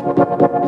¿Quieres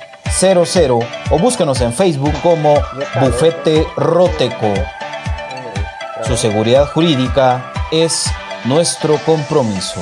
4900 o búsquenos en Facebook como Bufete Roteco. Su seguridad jurídica es nuestro compromiso.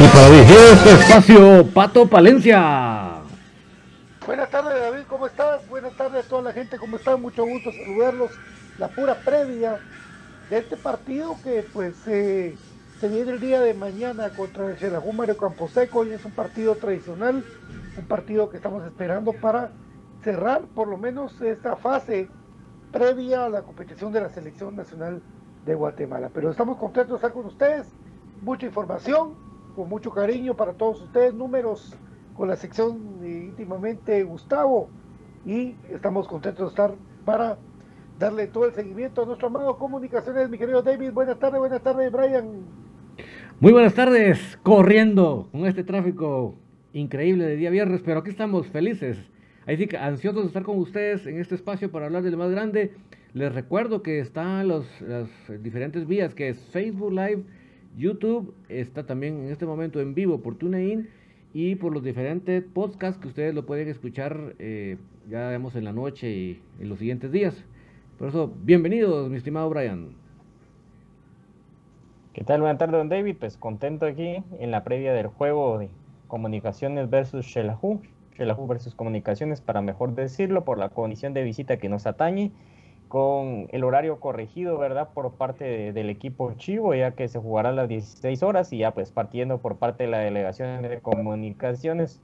Y para dirigir este espacio, Pato Palencia. Buenas tardes David, ¿cómo estás? Buenas tardes a toda la gente, ¿cómo están? Mucho gusto saludarlos. La pura previa de este partido que pues eh, Se viene el día de mañana contra el Xelajú Camposeco y es un partido tradicional, un partido que estamos esperando para cerrar por lo menos esta fase previa a la competición de la selección nacional de Guatemala. Pero estamos contentos de estar con ustedes, mucha información, con mucho cariño para todos ustedes, números con la sección íntimamente Gustavo y estamos contentos de estar para darle todo el seguimiento a nuestro amado Comunicaciones, mi querido David. Buenas tardes, buenas tardes, Brian. Muy buenas tardes, corriendo con este tráfico increíble de día viernes, pero aquí estamos felices. Así que ansiosos de estar con ustedes en este espacio para hablar de lo más grande. Les recuerdo que están los, las diferentes vías, que es Facebook Live, YouTube, está también en este momento en vivo por TuneIn y por los diferentes podcasts que ustedes lo pueden escuchar eh, ya vemos en la noche y en los siguientes días. Por eso, bienvenidos, mi estimado Brian. ¿Qué tal? Buenas tardes, don David. Pues contento aquí en la previa del juego de Comunicaciones versus Shelahu. Shelahu versus Comunicaciones, para mejor decirlo, por la condición de visita que nos atañe, con el horario corregido, ¿verdad? Por parte del equipo Chivo, ya que se jugará a las 16 horas y ya pues partiendo por parte de la delegación de comunicaciones,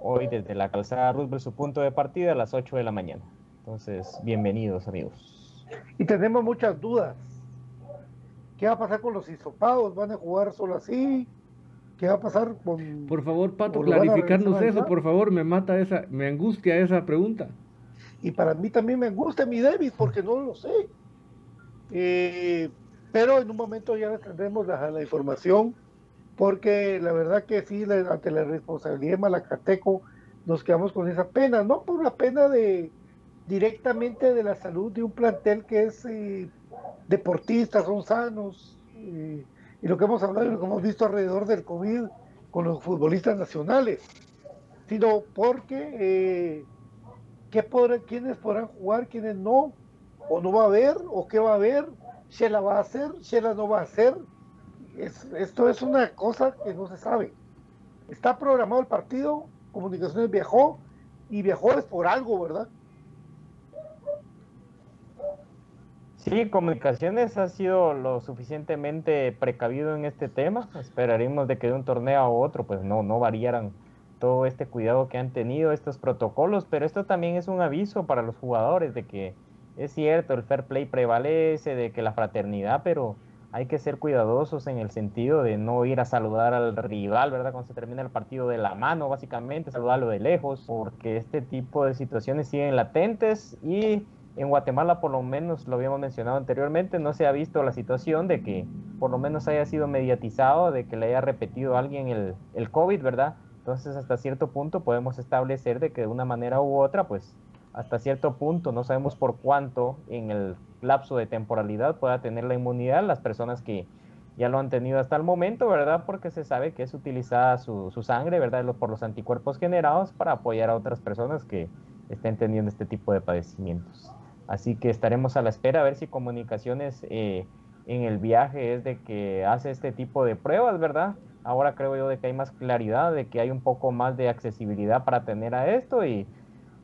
hoy desde la calzada Roosevelt su punto de partida a las 8 de la mañana. Entonces, bienvenidos amigos. Y tenemos muchas dudas ¿Qué va a pasar con los hisopados? ¿Van a jugar solo así? ¿Qué va a pasar con... Por favor, Pato, clarificarnos eso, por favor, me mata esa, me angustia esa pregunta. Y para mí también me angustia mi David, porque no lo sé. Eh, pero en un momento ya tendremos la, la, información, porque la verdad que sí, ante la responsabilidad de Malacateco, nos quedamos con esa pena, no por la pena de directamente de la salud de un plantel que es eh, deportistas, son sanos, y, lo que hemos hablado y lo que hemos visto alrededor del COVID con los futbolistas nacionales, sino porque eh, ¿qué podrán, quiénes podrán jugar, quiénes no, o no va a haber, o qué va a haber, Shela va a hacer, Shela no va a hacer. esto es una cosa que no se sabe. Está programado el partido, Comunicaciones viajó, y viajó es por algo, ¿verdad? Sí, Comunicaciones ha sido lo suficientemente precavido en este tema. Esperaremos de que de un torneo a otro, pues no, no variaran todo este cuidado que han tenido, estos protocolos, pero esto también es un aviso para los jugadores de que es cierto, el fair play prevalece, de que la fraternidad, pero hay que ser cuidadosos en el sentido de no ir a saludar al rival, ¿verdad? Cuando se termina el partido de la mano, básicamente, saludarlo de lejos, porque este tipo de situaciones siguen latentes y en Guatemala, por lo menos lo habíamos mencionado anteriormente, no se ha visto la situación de que por lo menos haya sido mediatizado, de que le haya repetido alguien el, el COVID, ¿verdad? Entonces, hasta cierto punto podemos establecer de que de una manera u otra, pues hasta cierto punto, no sabemos por cuánto en el lapso de temporalidad pueda tener la inmunidad las personas que ya lo han tenido hasta el momento, ¿verdad? Porque se sabe que es utilizada su, su sangre, ¿verdad? Por los anticuerpos generados para apoyar a otras personas que estén teniendo este tipo de padecimientos. Así que estaremos a la espera a ver si comunicaciones eh, en el viaje es de que hace este tipo de pruebas, ¿verdad? Ahora creo yo de que hay más claridad, de que hay un poco más de accesibilidad para tener a esto y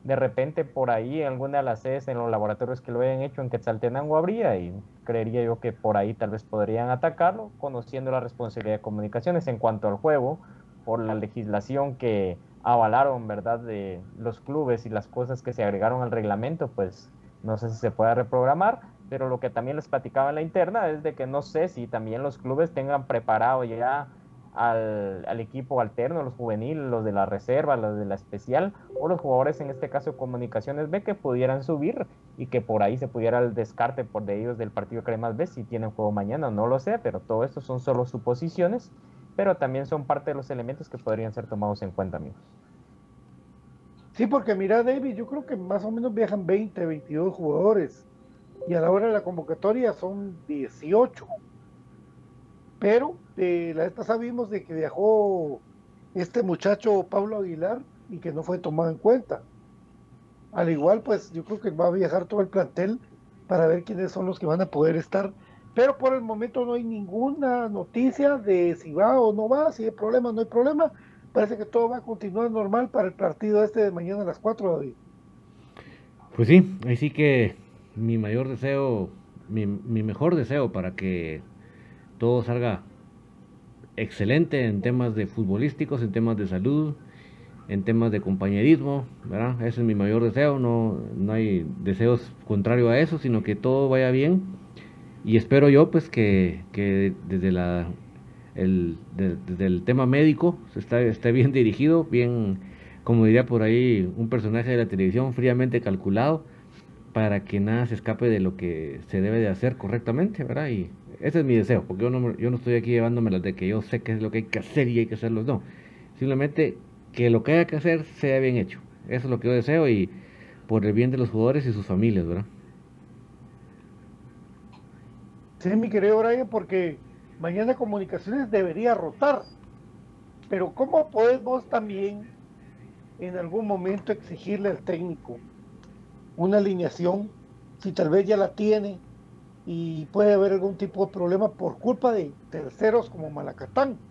de repente por ahí alguna de las sedes en los laboratorios que lo hayan hecho en Quetzaltenango habría y creería yo que por ahí tal vez podrían atacarlo, conociendo la responsabilidad de comunicaciones en cuanto al juego, por la legislación que avalaron, ¿verdad?, de los clubes y las cosas que se agregaron al reglamento, pues no sé si se puede reprogramar, pero lo que también les platicaba en la interna es de que no sé si también los clubes tengan preparado ya al, equipo alterno, los juveniles, los de la reserva, los de la especial, o los jugadores en este caso comunicaciones B que pudieran subir y que por ahí se pudiera el descarte por de ellos del partido Cremas B si tienen juego mañana, no lo sé, pero todo esto son solo suposiciones, pero también son parte de los elementos que podrían ser tomados en cuenta, amigos. Sí, porque mira, David, yo creo que más o menos viajan 20, 22 jugadores. Y a la hora de la convocatoria son 18. Pero eh, la esta sabimos de que viajó este muchacho Pablo Aguilar y que no fue tomado en cuenta. Al igual, pues yo creo que va a viajar todo el plantel para ver quiénes son los que van a poder estar. Pero por el momento no hay ninguna noticia de si va o no va, si hay problema o no hay problema parece que todo va a continuar normal para el partido este de mañana a las 4, David. Pues sí, ahí sí que mi mayor deseo, mi, mi mejor deseo para que todo salga excelente en temas de futbolísticos, en temas de salud, en temas de compañerismo, ¿verdad? Ese es mi mayor deseo, no, no hay deseos contrarios a eso, sino que todo vaya bien y espero yo pues que, desde la el, el tema médico esté, esté bien dirigido, bien, como diría por ahí un personaje de la televisión, fríamente calculado, para que nada se escape de lo que se debe de hacer correctamente, ¿verdad? Y ese es mi deseo, porque yo no, yo no estoy aquí llevándome de que yo sé qué es lo que hay que hacer y hay que hacerlo, no. Simplemente que lo que haya que hacer sea bien hecho. Eso es lo que yo deseo y por el bien de los jugadores y sus familias, ¿verdad? Sí, mi querido Brian, porque mañana comunicaciones debería rotar. Pero ¿cómo podemos también en algún momento exigirle al técnico una alineación si tal vez ya la tiene y puede haber algún tipo de problema por culpa de terceros como Malacatán?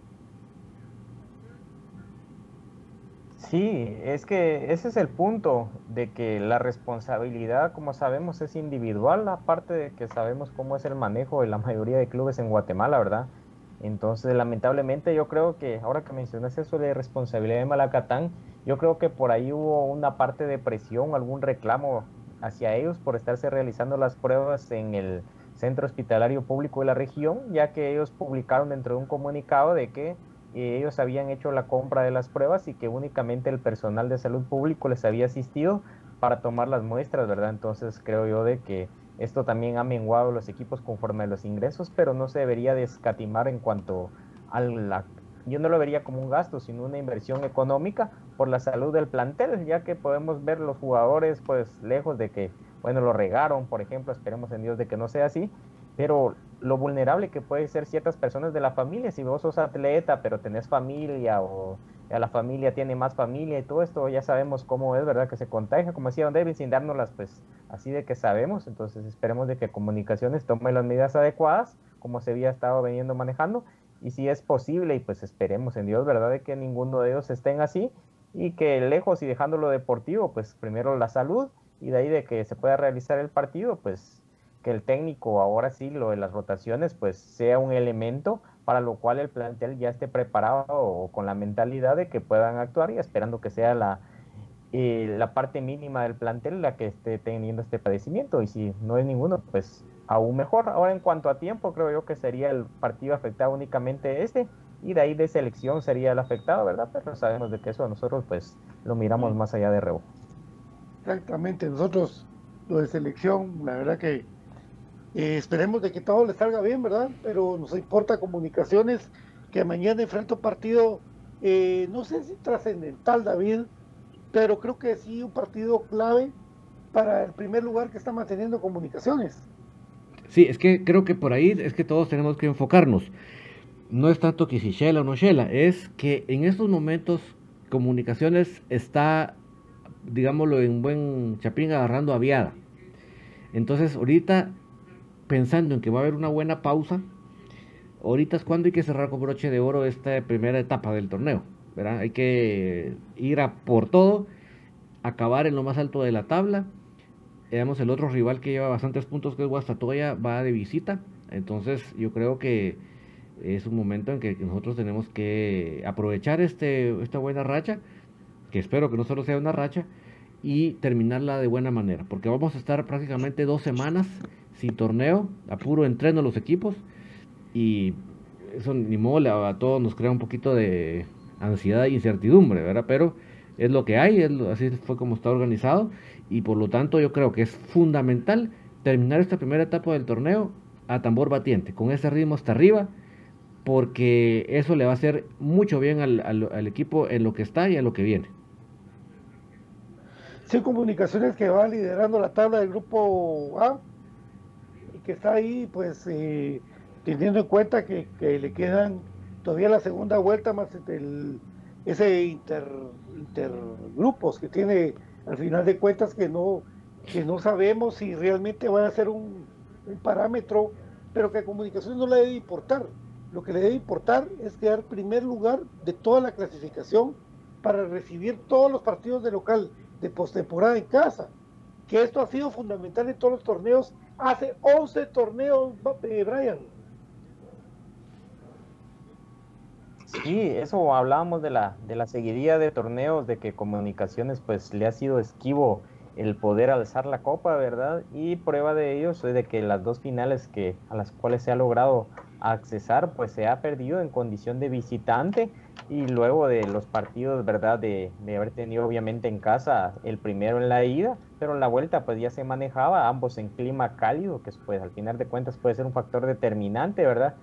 Sí, es que ese es el punto, de que la responsabilidad, como sabemos, es individual, aparte de que sabemos cómo es el manejo de la mayoría de clubes en Guatemala, ¿verdad? Entonces, lamentablemente, yo creo que ahora que mencionas eso de responsabilidad de Malacatán, yo creo que por ahí hubo una parte de presión, algún reclamo hacia ellos por estarse realizando las pruebas en el centro hospitalario público de la región, ya que ellos publicaron dentro de un comunicado de que ellos habían hecho la compra de las pruebas y que únicamente el personal de salud público les había asistido para tomar las muestras, ¿verdad? Entonces creo yo de que esto también ha menguado los equipos conforme a los ingresos, pero no se debería descatimar en cuanto a la... Yo no lo vería como un gasto, sino una inversión económica por la salud del plantel, ya que podemos ver los jugadores pues lejos de que, bueno, lo regaron, por ejemplo, esperemos en Dios de que no sea así, pero lo vulnerable que puede ser ciertas personas de la familia, si vos sos atleta pero tenés familia o a la familia tiene más familia y todo esto, ya sabemos cómo es, ¿verdad? Que se contagia, como decía Don David, sin dárnoslas pues así de que sabemos, entonces esperemos de que comunicaciones tome las medidas adecuadas, como se había estado veniendo manejando, y si es posible, y pues esperemos en Dios, ¿verdad? De que ninguno de ellos estén así, y que lejos y dejando lo deportivo, pues primero la salud, y de ahí de que se pueda realizar el partido, pues que el técnico ahora sí, lo de las rotaciones, pues sea un elemento para lo cual el plantel ya esté preparado o con la mentalidad de que puedan actuar y esperando que sea la, eh, la parte mínima del plantel la que esté teniendo este padecimiento y si no es ninguno, pues aún mejor. Ahora en cuanto a tiempo, creo yo que sería el partido afectado únicamente este y de ahí de selección sería el afectado, ¿verdad? Pero sabemos de que eso nosotros pues lo miramos más allá de rebo. Exactamente, nosotros lo de selección, la verdad que eh, esperemos de que todo le salga bien, ¿verdad? Pero nos importa comunicaciones que mañana enfrenta un partido, eh, no sé si trascendental, David, pero creo que sí un partido clave para el primer lugar que está manteniendo comunicaciones. Sí, es que creo que por ahí es que todos tenemos que enfocarnos. No es tanto que si Shela o no Shela, es que en estos momentos comunicaciones está, digámoslo en buen chapín, agarrando aviada. Entonces ahorita pensando en que va a haber una buena pausa, ahorita es cuando hay que cerrar con broche de oro esta primera etapa del torneo. ¿verdad? Hay que ir a por todo, acabar en lo más alto de la tabla. Veamos el otro rival que lleva bastantes puntos, que es Guastatoya, va de visita. Entonces yo creo que es un momento en que nosotros tenemos que aprovechar este, esta buena racha, que espero que no solo sea una racha, y terminarla de buena manera, porque vamos a estar prácticamente dos semanas sin torneo, a puro entreno los equipos y eso ni modo a todos nos crea un poquito de ansiedad e incertidumbre, ¿verdad? Pero es lo que hay, así fue como está organizado y por lo tanto yo creo que es fundamental terminar esta primera etapa del torneo a tambor batiente, con ese ritmo hasta arriba, porque eso le va a hacer mucho bien al, al equipo en lo que está y a lo que viene. Sí, comunicaciones que va liderando la tabla del grupo A que está ahí, pues eh, teniendo en cuenta que, le quedan todavía la segunda vuelta más el, ese inter, intergrupos que tiene al final de cuentas que no, que no sabemos si realmente va a ser un, parámetro, pero que a comunicación no le debe importar. Lo que le debe importar es quedar primer lugar de toda la clasificación para recibir todos los partidos de local de postemporada en casa. Que esto ha sido fundamental en todos los torneos hace 11 torneos, Brian. Sí, eso hablábamos de la, de la seguidilla de torneos, de que Comunicaciones pues le ha sido esquivo el poder alzar la copa, ¿verdad? Y prueba de ello es de que las dos finales que, a las cuales se ha logrado accesar, pues se ha perdido en condición de visitante y luego de los partidos, ¿verdad? De, de, haber tenido obviamente en casa el primero en la ida, pero en la vuelta pues ya se manejaba ambos en clima cálido, que pues al final de cuentas puede ser un factor determinante, ¿verdad?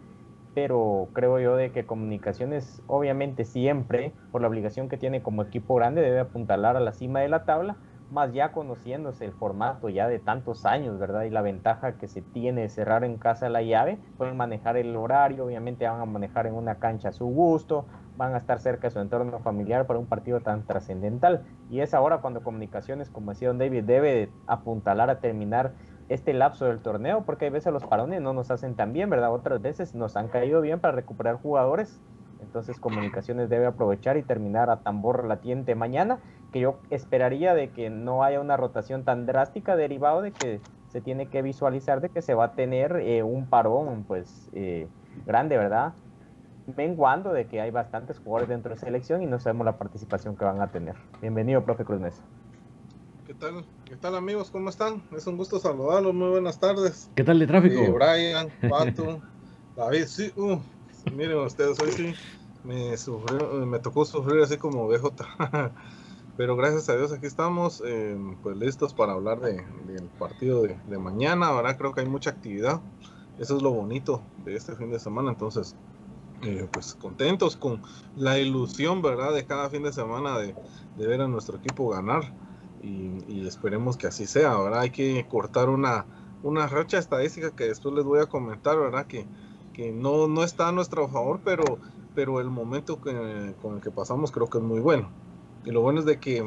Pero creo yo de que Comunicaciones obviamente siempre, por la obligación que tiene como equipo grande, debe apuntalar a la cima de la tabla, más ya conociéndose el formato ya de tantos años, ¿verdad? Y la ventaja que se tiene de cerrar en casa la llave, pueden manejar el horario, obviamente van a manejar en una cancha a su gusto, van a estar cerca de su entorno familiar para un partido tan trascendental. Y es ahora cuando Comunicaciones, como decía Don David, debe apuntalar a terminar este lapso del torneo, porque a veces los parones no nos hacen tan bien, ¿verdad? Otras veces nos han caído bien para recuperar jugadores. Entonces Comunicaciones debe aprovechar y terminar a tambor latiente mañana que yo esperaría de que no haya una rotación tan drástica derivado de que se tiene que visualizar de que se va a tener eh, un parón pues eh, grande, ¿verdad? Menguando de que hay bastantes jugadores dentro de selección y no sabemos la participación que van a tener. Bienvenido, profe Cruz Mesa. ¿Qué tal? ¿Qué tal amigos? ¿Cómo están? Es un gusto saludarlos, muy buenas tardes. ¿Qué tal de tráfico? Eh, Brian, Pato, David, sí, uh, miren ustedes, hoy sí me, sufrió, me tocó sufrir así como BJ. Pero gracias a Dios aquí estamos, eh, pues listos para hablar de, del partido de, mañana. Ahora creo que hay mucha actividad. Eso es lo bonito de este fin de semana. Entonces, eh, pues contentos con la ilusión, ¿verdad? De cada fin de semana de, de ver a nuestro equipo ganar. Y, y, esperemos que así sea. Ahora hay que cortar una, una racha estadística que después les voy a comentar, ¿verdad? Que, que no, no está a nuestro favor, pero, pero el momento que, con el que pasamos creo que es muy bueno. Y lo bueno es de que,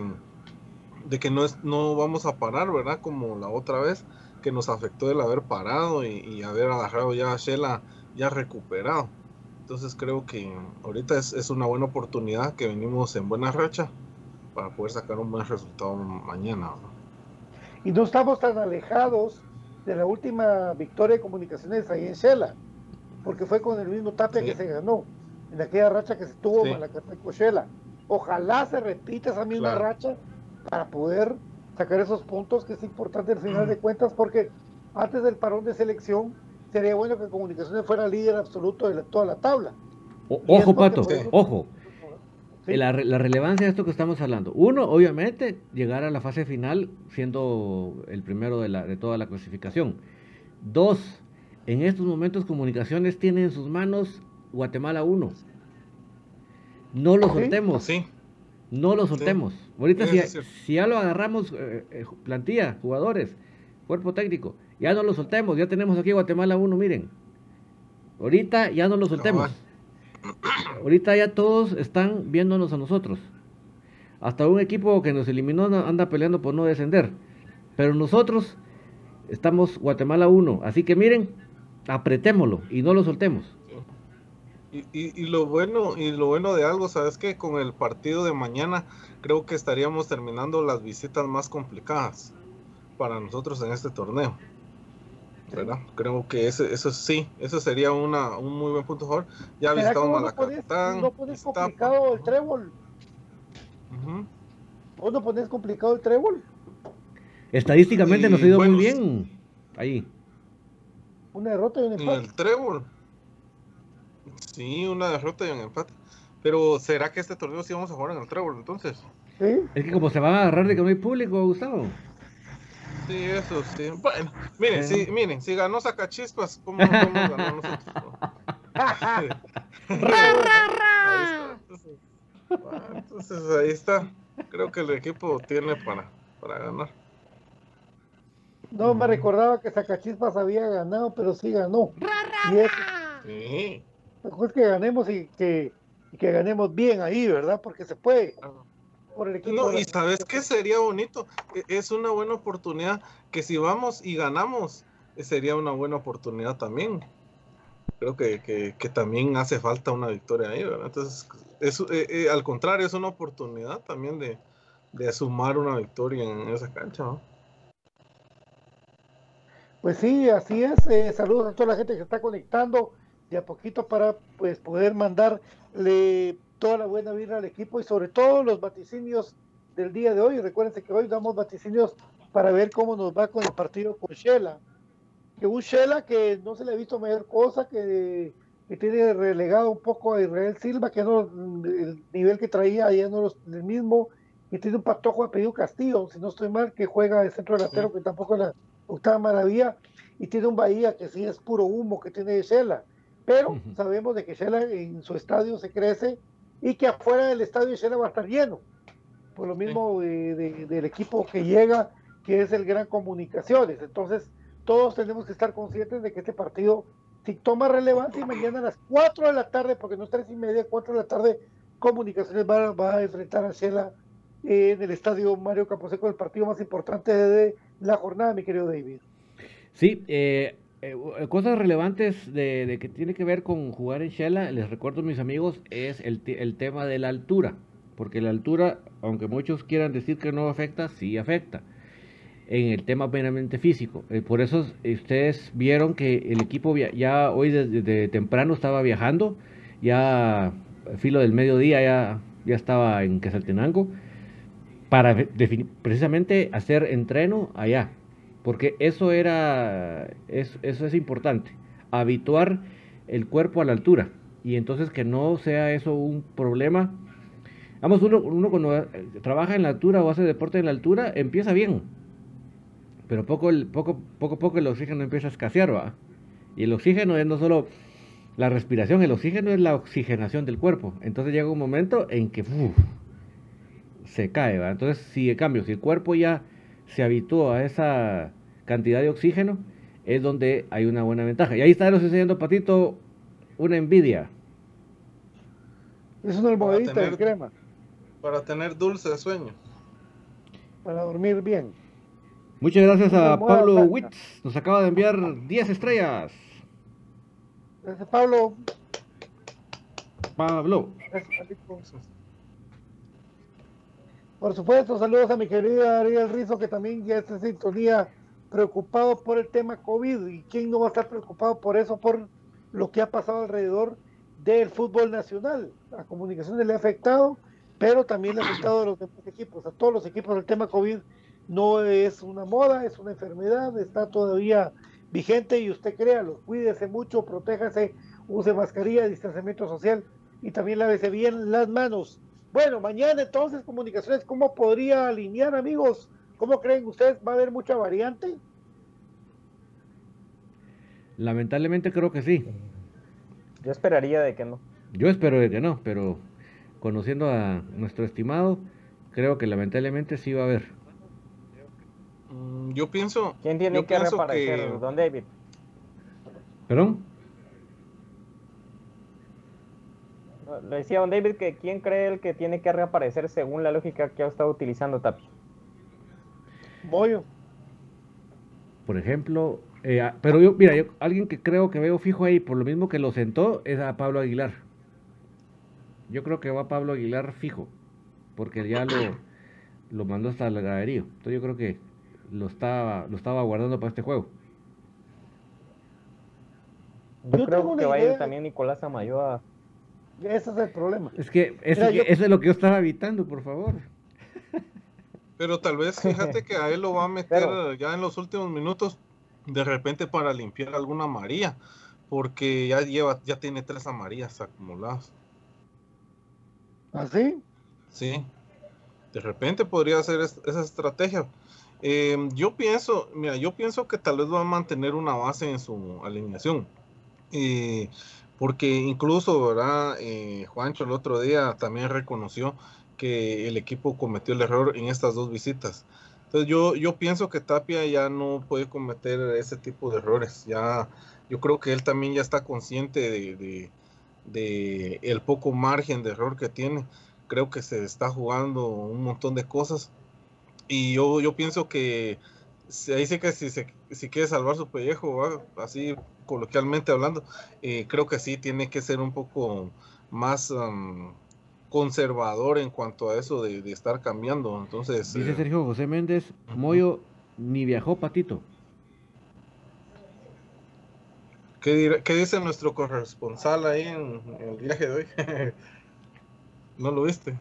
de que no, es, no vamos a parar, ¿verdad? Como la otra vez, que nos afectó el haber parado y, y haber agarrado ya a Shela ya recuperado. Entonces creo que ahorita es, es, una buena oportunidad que venimos en buena racha para poder sacar un buen resultado mañana. Y no estamos tan alejados de la última victoria de comunicaciones ahí en Shela, porque fue con el mismo Tapia sí. que se ganó, en aquella racha que se tuvo sí. con la Shela. Ojalá se repita esa misma claro. racha para poder sacar esos puntos que es importante al final de cuentas porque antes del parón de selección sería bueno que Comunicaciones fuera líder absoluto de la, toda la tabla. O, ojo, Pato, ojo. ¿sí? La, la, relevancia de esto que estamos hablando. Uno, obviamente, llegar a la fase final siendo el primero de, la, de toda la clasificación. Dos, en estos momentos Comunicaciones tiene en sus manos Guatemala 1. No lo soltemos. Sí. No lo soltemos. Sí. Ahorita si, si, ya lo agarramos, eh, eh, plantilla, jugadores, cuerpo técnico, ya no lo soltemos. Ya tenemos aquí Guatemala 1, miren. Ahorita ya no lo soltemos. No. Ahorita ya todos están viéndonos a nosotros. Hasta un equipo que nos eliminó anda peleando por no descender. Pero nosotros estamos Guatemala 1. Así que miren, apretémoslo y no lo soltemos. Y, y, y, lo bueno y lo bueno de algo, sabes que con el partido de mañana creo que estaríamos terminando las visitas más complicadas para nosotros en este torneo. ¿verdad? Creo que ese, eso sí, eso sería una, un muy buen punto favor. Ya visitamos Malacatán. No pones complicado el trébol. Uh -huh. ¿Vos no pones complicado el trébol? Estadísticamente y, nos ha ido bueno, muy bien ahí. Una derrota y un empate. En el trébol. Sí, una derrota y un empate. Pero ¿será que este torneo sí vamos a jugar en el trébol entonces? ¿Sí? Es que como se va a agarrar de que no hay público, Gustavo. Sí, eso sí. Bueno, miren, sí. si, miren, si ganó Sacachispas, ¿cómo no podemos ganar nosotros? entonces, entonces, ahí está. Creo que el equipo tiene para, para ganar. No me recordaba que Sacachispas había ganado, pero sí ganó. Eso, sí. Mejor que ganemos y que, y que ganemos bien ahí, ¿verdad? Porque se puede. Por el equipo no, y sabes qué sería bonito, es una buena oportunidad que si vamos y ganamos, sería una buena oportunidad también. Creo que, que, que también hace falta una victoria ahí, ¿verdad? Entonces, es, eh, eh, al contrario, es una oportunidad también de, de sumar una victoria en esa cancha, ¿no? Pues sí, así es. Eh, saludos a toda la gente que está conectando de a poquito para pues poder mandarle toda la buena vida al equipo y sobre todo los vaticinios del día de hoy. Recuérdense que hoy damos vaticinios para ver cómo nos va con el partido con Shela. Que un Shela que no se le ha visto mayor cosa, que, que tiene relegado un poco a Israel Silva, que no, el nivel que traía ayer no es el mismo, y tiene un patojo a pedido Castillo, si no estoy mal, que juega de centro delantero, que tampoco es la octava maravilla, y tiene un Bahía que sí es puro humo que tiene Shela. Pero sabemos de que Shela en su estadio se crece y que afuera del estadio Shela va a estar lleno. Por lo mismo del equipo que llega, que es el Gran Comunicaciones. Entonces, todos tenemos que estar conscientes de que este partido, si toma relevancia, y mañana a las 4 de la tarde, porque no es 3 y media, 4 de la tarde, Comunicaciones va, a enfrentar a Shela en el estadio Mario Camposeco, el partido más importante de la jornada, mi querido David. Sí, eh, eh, cosas relevantes de, que tiene que ver con jugar en Shela, les recuerdo mis amigos, es el, el, tema de la altura, porque la altura, aunque muchos quieran decir que no afecta, sí afecta en el tema plenamente físico. Eh, por eso ustedes vieron que el equipo ya hoy desde, temprano estaba viajando, ya filo del mediodía ya, ya estaba en Quesaltenango, para precisamente hacer entreno allá, porque eso era, eso es importante, habituar el cuerpo a la altura y entonces que no sea eso un problema. Vamos, uno, uno cuando eh, trabaja en la altura o hace deporte en la altura empieza bien, pero poco, poco, poco, poco el oxígeno empieza a escasear, ¿va? Y el oxígeno es no solo la respiración, el oxígeno es la oxigenación del cuerpo. Entonces llega un momento en que se cae, ¿va? Entonces, si en cambio, si el cuerpo ya se habituó a esa cantidad de oxígeno, es donde hay una buena ventaja. Y ahí está nos enseñando Patito una envidia. Es una almohadita de crema. Para tener dulce sueño. Para dormir bien. Muchas gracias a Pablo Witz. Nos acaba de enviar 10 estrellas. Gracias, Pablo. Pablo. Por supuesto, saludos a mi querida Ariel Rizo, que también ya está en sintonía, preocupado por el tema COVID. ¿Y quién no va a estar preocupado por eso, por lo que ha pasado alrededor del fútbol nacional? La comunicación le ha afectado, pero también le ha afectado a los demás equipos, a todos los equipos. del tema COVID no es una moda, es una enfermedad, está todavía vigente y usted créalo, cuídese mucho, protéjase, use mascarilla, distanciamiento social y también lávese bien las manos bueno, mañana entonces comunicaciones, ¿cómo podría alinear amigos? ¿Cómo creen ustedes? ¿Va a haber mucha variante? Lamentablemente creo que sí. Yo esperaría de que no. Yo espero de que no, pero conociendo a nuestro estimado, creo que lamentablemente sí va a haber. Mm, yo pienso. ¿Quién tiene que reaparecer? Don David. ¿Perdón? Le decía don David que quién cree el que tiene que reaparecer según la lógica que ha estado utilizando Tapia. Bollo. Por ejemplo, eh, pero yo, mira, yo, alguien que creo que veo fijo ahí, por lo mismo que lo sentó, es a Pablo Aguilar. Yo creo que va Pablo Aguilar fijo, porque ya lo, lo mandó hasta el graderío. Entonces yo creo que lo estaba, lo estaba guardando para este juego. Yo, creo que va a ir también Nicolás Amayoa ese es el problema. Es que, eso, es lo que yo estaba evitando, por favor. Pero tal vez fíjate que a él lo va a meter ya en los últimos minutos, de repente para limpiar alguna amarilla, porque ya lleva, ya tiene tres amarillas acumuladas. ¿Ah, sí? Sí. De repente podría ser esa estrategia. Em, yo pienso, mira, yo pienso que tal vez va a mantener una base en su alineación. Eh, porque incluso, ¿verdad? Eh, Juancho el otro día también reconoció que el equipo cometió el error en estas dos visitas. Entonces yo, yo pienso que Tapia ya no puede cometer ese tipo de errores. Ya, yo creo que él también ya está consciente de, de, el poco margen de error que tiene. Creo que se está jugando un montón de cosas. Y yo, yo pienso que ahí sí que si, si quiere salvar su pellejo, así coloquialmente hablando, eh, creo que sí tiene que ser un poco más conservador en cuanto a eso de, estar cambiando. Entonces, dice eh, Sergio José Méndez, Moyo ni viajó Patito. ¿Qué, ¿Qué, dice nuestro corresponsal ahí en, en el viaje de hoy? ¿No lo viste?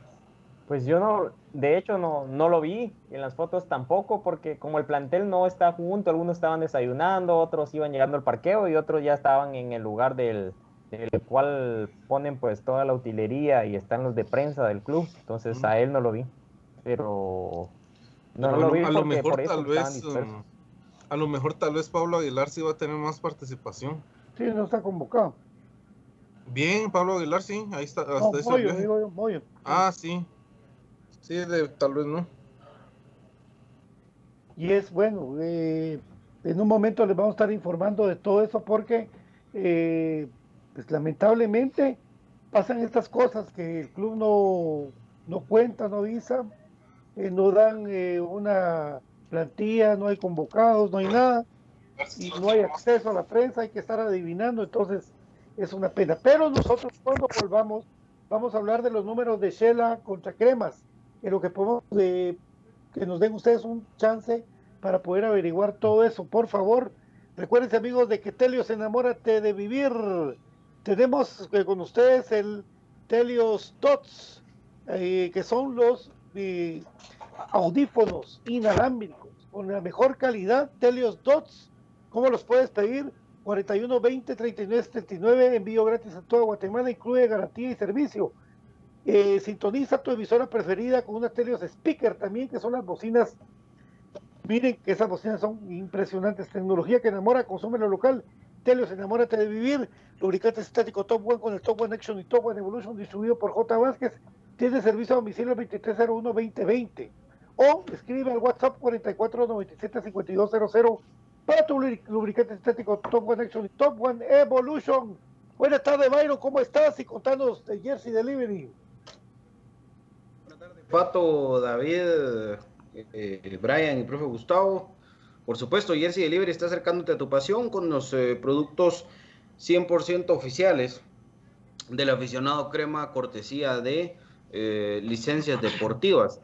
Pues yo no, de hecho no, no lo vi, en las fotos tampoco, porque como el plantel no está junto, algunos estaban desayunando, otros iban llegando al parqueo y otros ya estaban en el lugar del, del cual ponen pues toda la utilería y están los de prensa del club, entonces a él no lo vi, pero no, Pero lo a, vi lo- a lo mejor por eso tal vez dispersos. um, a lo mejor tal vez Pablo Aguilar sí va a tener más participación. Sí, no está convocado. Bien, Pablo Aguilar sí, ahí está. No, Hasta ese Moyo, viaje. digo yo, Moyo. Ah, sí. Sí, tal vez no. Y es bueno, eh, en un momento les vamos a estar informando de todo eso porque eh, pues lamentablemente pasan estas cosas que el club no, no cuenta, no avisa, eh, no dan eh, una plantilla, no hay convocados, no hay nada y no hay acceso a la prensa, hay que estar adivinando, entonces es una pena. Pero nosotros cuando volvamos vamos a hablar de los números de Shela contra Cremas, en lo que podemos eh, que nos den ustedes un chance para poder averiguar todo eso, por favor. Recuérdense amigos de que Telios enamórate de vivir. Tenemos eh, con ustedes el Telios Dots, eh, que son los audífonos inalámbricos con la mejor calidad, Telios Dots. ¿Cómo los puedes pedir? 41 20 39 79, envío gratis a toda Guatemala, incluye garantía y servicio. Eh, sintoniza tu emisora preferida con unas Telios Speaker también, que son las bocinas. Miren que esas bocinas son impresionantes. Tecnología que enamora, consume lo local. Telios, enamórate de vivir. Lubricante estático Top One con el Top One Action y Top One Evolution distribuido por J. Vázquez. Tiene servicio a domicilio 2301-2020. O escribe al WhatsApp 4497-5200 para tu lubri- lubricante estético Top One Action y Top One Evolution. Buenas tardes, Byron. ¿Cómo estás? Y contanos de Jersey Delivery. Pato, David, eh, Brian y profe Gustavo. Por supuesto, Jersey Delivery está acercándote a tu pasión con los eh, productos 100% oficiales del aficionado crema cortesía de eh, licencias deportivas.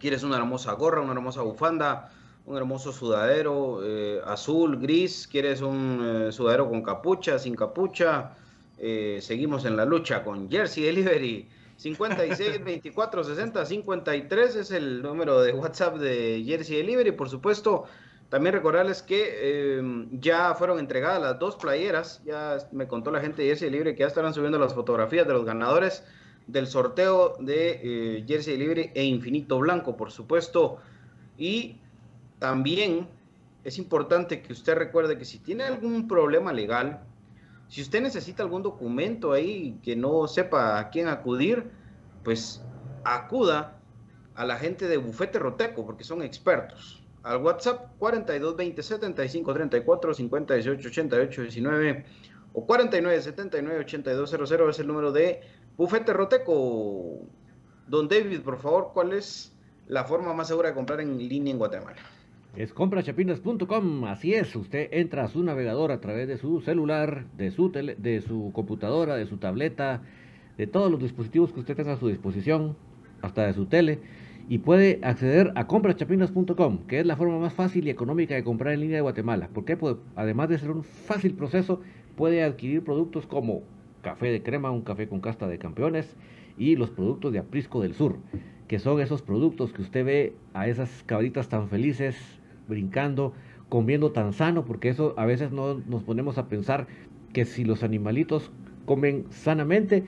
¿Quieres una hermosa gorra, una hermosa bufanda, un hermoso sudadero eh, azul, gris? ¿Quieres un eh, sudadero con capucha, sin capucha? Eh, seguimos en la lucha con Jersey Delivery. 56 24 60 53 es el número de WhatsApp de Jersey Delivery. Por supuesto, también recordarles que eh, ya fueron entregadas las dos playeras. Ya me contó la gente de Jersey Delivery que ya estarán subiendo las fotografías de los ganadores del sorteo de eh, Jersey Delivery e Infinito Blanco, por supuesto. Y también es importante que usted recuerde que si tiene algún problema legal, si usted necesita algún documento ahí que no sepa a quién acudir, pues acuda a la gente de Bufete Roteco, porque son expertos. Al WhatsApp 42 20 75 34 50 18 88 19 o 49 79 82 00 es el número de Bufete Roteco. Don David, por favor, ¿cuál es la forma más segura de comprar en línea en Guatemala? Es comprachapinas.com, así es, usted entra a su navegador a través de su celular, de su, tele- de su computadora, de su tableta, de todos los dispositivos que usted tenga a su disposición, hasta de su tele, y puede acceder a comprachapinas.com, que es la forma más fácil y económica de comprar en línea de Guatemala. porque Pues, además de ser un fácil proceso, puede adquirir productos como café de crema, un café con casta de campeones y los productos de Aprisco del Sur, que son esos productos que usted ve a esas cabritas tan felices brincando, comiendo tan sano, porque eso a veces no nos ponemos a pensar que si los animalitos comen sanamente,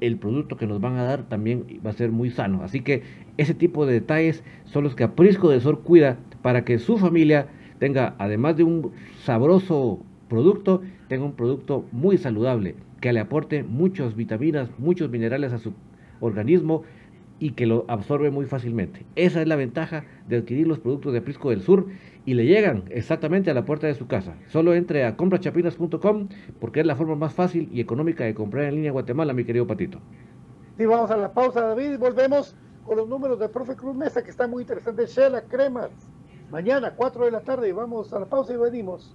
el producto que nos van a dar también va a ser muy sano. Así que ese tipo de detalles son los que Aprisco del Sur cuida para que su familia tenga, además de un sabroso producto, tenga un producto muy saludable, que le aporte muchas vitaminas, muchos minerales a su organismo y que lo absorbe muy fácilmente. Esa es la ventaja de adquirir los productos de Prisco del Sur y le llegan exactamente a la puerta de su casa. Solo entre a comprachapinas.com porque es la forma más fácil y económica de comprar en línea Guatemala, mi querido Patito. Sí, vamos a la pausa, David, volvemos con los números del profe Cruz Mesa, que está muy interesante. Shela Cremas, mañana, 4 de la tarde, vamos a la pausa y venimos.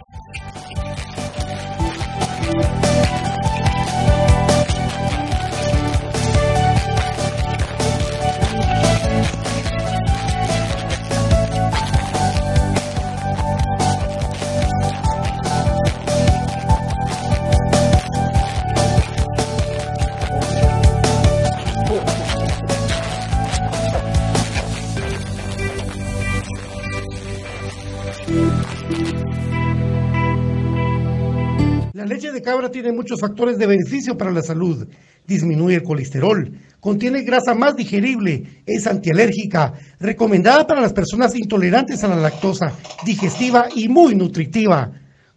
Cabra tiene muchos factores de beneficio para la salud. Disminuye el colesterol, contiene grasa más digerible, es antialérgica, recomendada para las personas intolerantes a la lactosa, digestiva y muy nutritiva.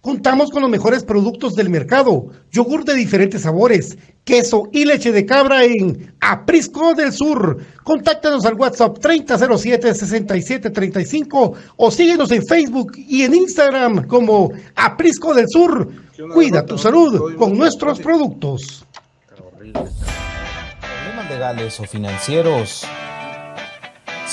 Contamos con los mejores productos del mercado, yogur de diferentes sabores, queso y leche de cabra en Aprisco del Sur. Contáctanos al WhatsApp 3007-6735 o síguenos en Facebook y en Instagram como Aprisco del Sur. Cuida tu salud con nuestros productos. Problemas legales o financieros.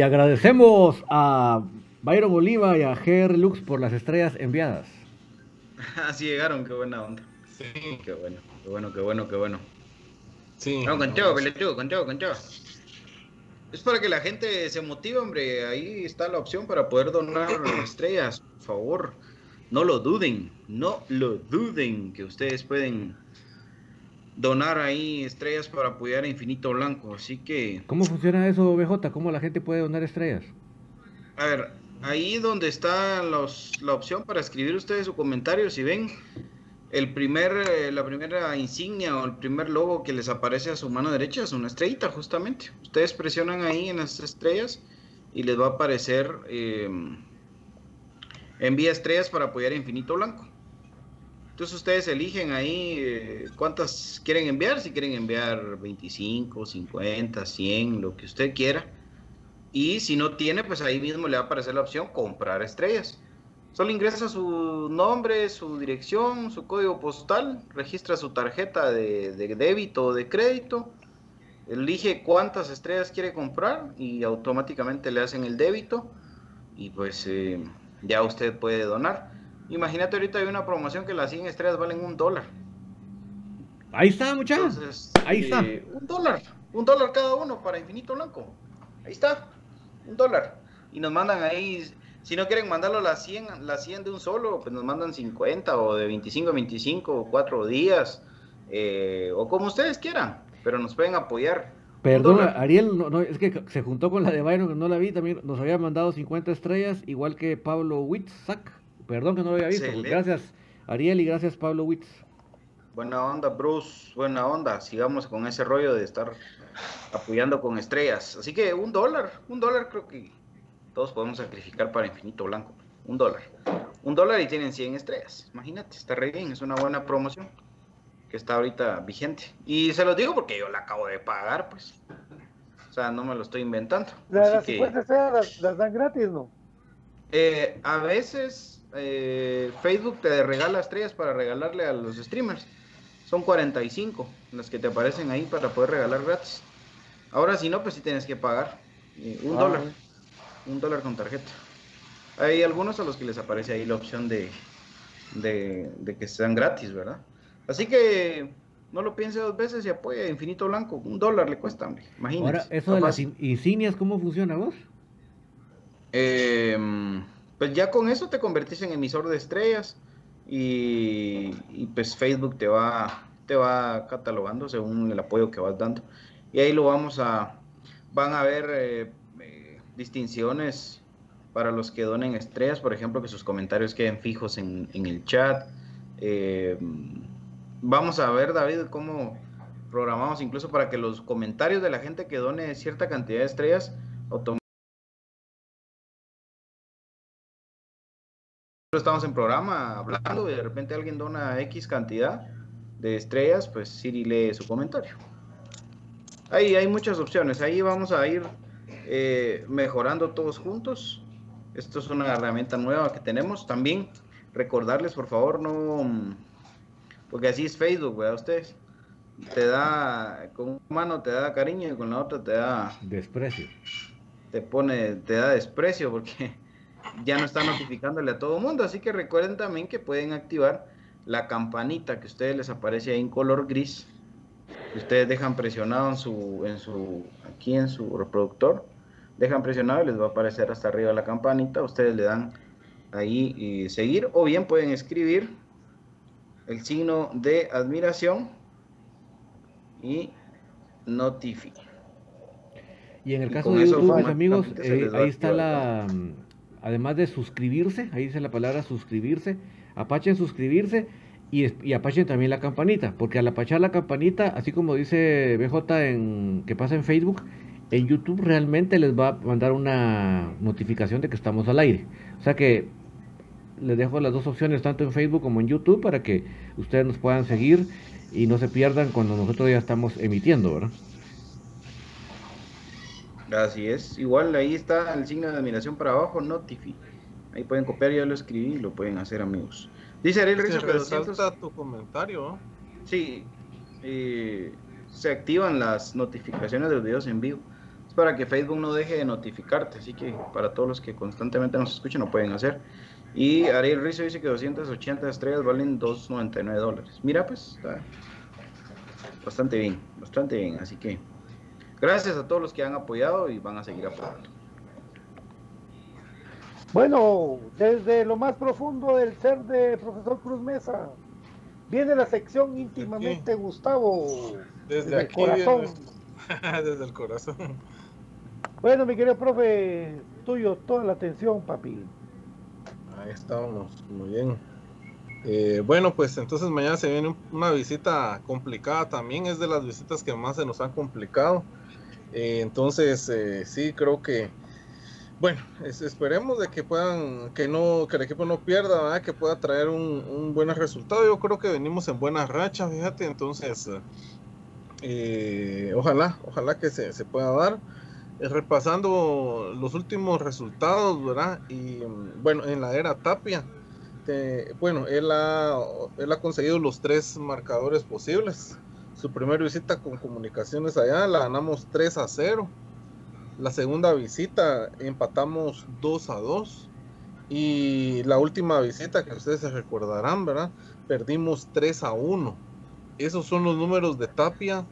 Y agradecemos a Byron Oliva y a GR Lux por las estrellas enviadas. Así llegaron, qué buena onda. Sí, Qué bueno, qué bueno, qué bueno, qué bueno. sí. No, pelotudo. Es para que la gente se motive, hombre. Ahí está la opción para poder donar estrellas. Por favor, no lo duden. No lo duden que ustedes pueden donar ahí estrellas para apoyar a Infinito Blanco. Así que, ¿Cómo funciona eso, BJ? ¿Cómo la gente puede donar estrellas? a ver, ahí donde está los- la opción para escribir ustedes su comentario, si ven el primer, eh, la primera insignia o el primer logo que les aparece a su mano derecha es una estrellita, justamente. Ustedes presionan ahí en las estrellas y les va a aparecer eh, envía estrellas para apoyar a Infinito Blanco. Entonces ustedes eligen ahí eh, cuántas quieren enviar, si quieren enviar 25, 50, 100, lo que usted quiera. Y si no tiene, pues ahí mismo le va a aparecer la opción comprar estrellas. Solo ingresa su nombre, su dirección, su código postal, registra su tarjeta de, débito o de crédito, elige cuántas estrellas quiere comprar y automáticamente le hacen el débito y pues eh, ya usted puede donar. Imagínate ahorita hay una promoción que las 100 estrellas valen un dólar. Ahí está, muchachos. Ahí está. eh, un dólar, un dólar cada uno para Infinito Blanco. Ahí está, un dólar. Y nos mandan ahí Si no quieren mandarlo las 100, las 100 de un solo, pues nos mandan 50 o de 25 a 25 o 4 días eh, o como ustedes quieran, pero nos pueden apoyar. Perdón, Ariel, no, es que se juntó con la de Byron, que no la vi, también nos había mandado 50 estrellas, igual que Pablo Witzak. Perdón que no lo había visto. Gracias, Ariel, y gracias, Pablo Witz. Buena onda, Bruce, buena onda. Sigamos con ese rollo de estar apoyando con estrellas. Así que un dólar, un dólar creo que todos podemos sacrificar para Infinito Blanco. Un dólar. Un dólar y tienen 100 estrellas. Imagínate, está re bien, es una buena promoción que está ahorita vigente. Y se los digo porque yo la acabo de pagar, pues. O sea, no me lo estoy inventando. las las, dan gratis, ¿no? Eh, a veces eh, Facebook te regala estrellas para regalarle a los streamers. Son 45 las que te aparecen ahí para poder regalar gratis. Ahora si no, pues sí tienes que pagar. Eh, un ah, dólar. Un dólar con tarjeta. Hay algunos a los que les aparece ahí la opción de, de, que sean gratis, ¿verdad? Así que no lo piense dos veces y apoya Infinito Blanco. Un dólar le cuesta, hombre. Imagínate. Ahora, eso de las insignias, ¿cómo funciona vos? Em, pues ya con eso te convertís en emisor de estrellas y, pues Facebook te va, te va catalogando según el apoyo que vas dando. Y ahí lo vamos a, van a ver eh, eh, distinciones para los que donen estrellas, por ejemplo, que sus comentarios queden fijos en, el chat. Eh, vamos a ver, David, cómo programamos incluso para que los comentarios de la gente que done cierta cantidad de estrellas automáticamente estamos en programa hablando y de repente alguien dona X cantidad de estrellas, pues Siri lee su comentario. Ahí hay muchas opciones, ahí vamos a ir eh, mejorando todos juntos. Esto es una herramienta nueva que tenemos. También recordarles, por favor, no... Porque así es Facebook, ¿verdad? Ustedes te da, con una mano te da cariño y con la otra te da... Desprecio. Te pone, te da desprecio porque ya no está notificándole a todo el mundo. Así que recuerden también que pueden activar la campanita que a ustedes les aparece ahí en color gris. ustedes dejan presionado en su, en su, aquí en su reproductor. Dejan presionado y les va a aparecer hasta arriba la campanita. Ustedes le dan ahí y seguir. O bien pueden escribir el signo de admiración y notificar. Y en el caso de YouTube, mis amigos, eh, ahí está la, además de suscribirse, ahí dice la palabra suscribirse, apachen suscribirse y, apachen también la campanita, porque al apachar la campanita, así como dice BJ en, que pasa en Facebook, en YouTube realmente les va a mandar una notificación de que estamos al aire. O sea que les dejo las dos opciones, tanto en Facebook como en YouTube, para que ustedes nos puedan seguir y no se pierdan cuando nosotros ya estamos emitiendo, ¿verdad? Así es. Igual ahí está el signo de admiración para abajo, Notify. Ahí pueden copiar, ya lo escribí y lo pueden hacer, amigos. Dice Ariel Rizzo que resalta tu comentario. Sí. Eh, se activan las notificaciones de los videos en vivo. Es para que Facebook no deje de notificarte. Así que para todos los que constantemente nos escuchan, lo pueden hacer. Y Ariel Rizzo dice que 280 estrellas valen 2.99 dólares. Mira, pues está bastante bien, bastante bien. Así que Gracias a todos los que han apoyado y van a seguir apoyando. Bueno, desde lo más profundo del ser de profesor Cruz Mesa, viene la sección íntimamente Gustavo. Desde, el corazón. desde el corazón. Bueno, mi querido profe, tuyo toda la atención, papi. Ahí estamos, muy bien. Eh, bueno, pues entonces mañana se viene una visita complicada también, es de las visitas que más se nos han complicado. Eh, entonces, eh, sí, creo que, bueno, esperemos de que puedan, que no, que el equipo no pierda, que pueda traer un, buen resultado. Yo creo que venimos en buena racha, fíjate, entonces, eh, ojalá, ojalá que se, pueda dar. repasando los últimos resultados, ¿verdad? Y bueno, en la era Tapia, bueno, él él ha conseguido los tres marcadores posibles su primera visita con comunicaciones allá la ganamos 3 a 0. La segunda visita empatamos 2 a 2. Y la última visita que ustedes se recordarán, ¿verdad? Perdimos 3 a 1. Esos son los números de Tapia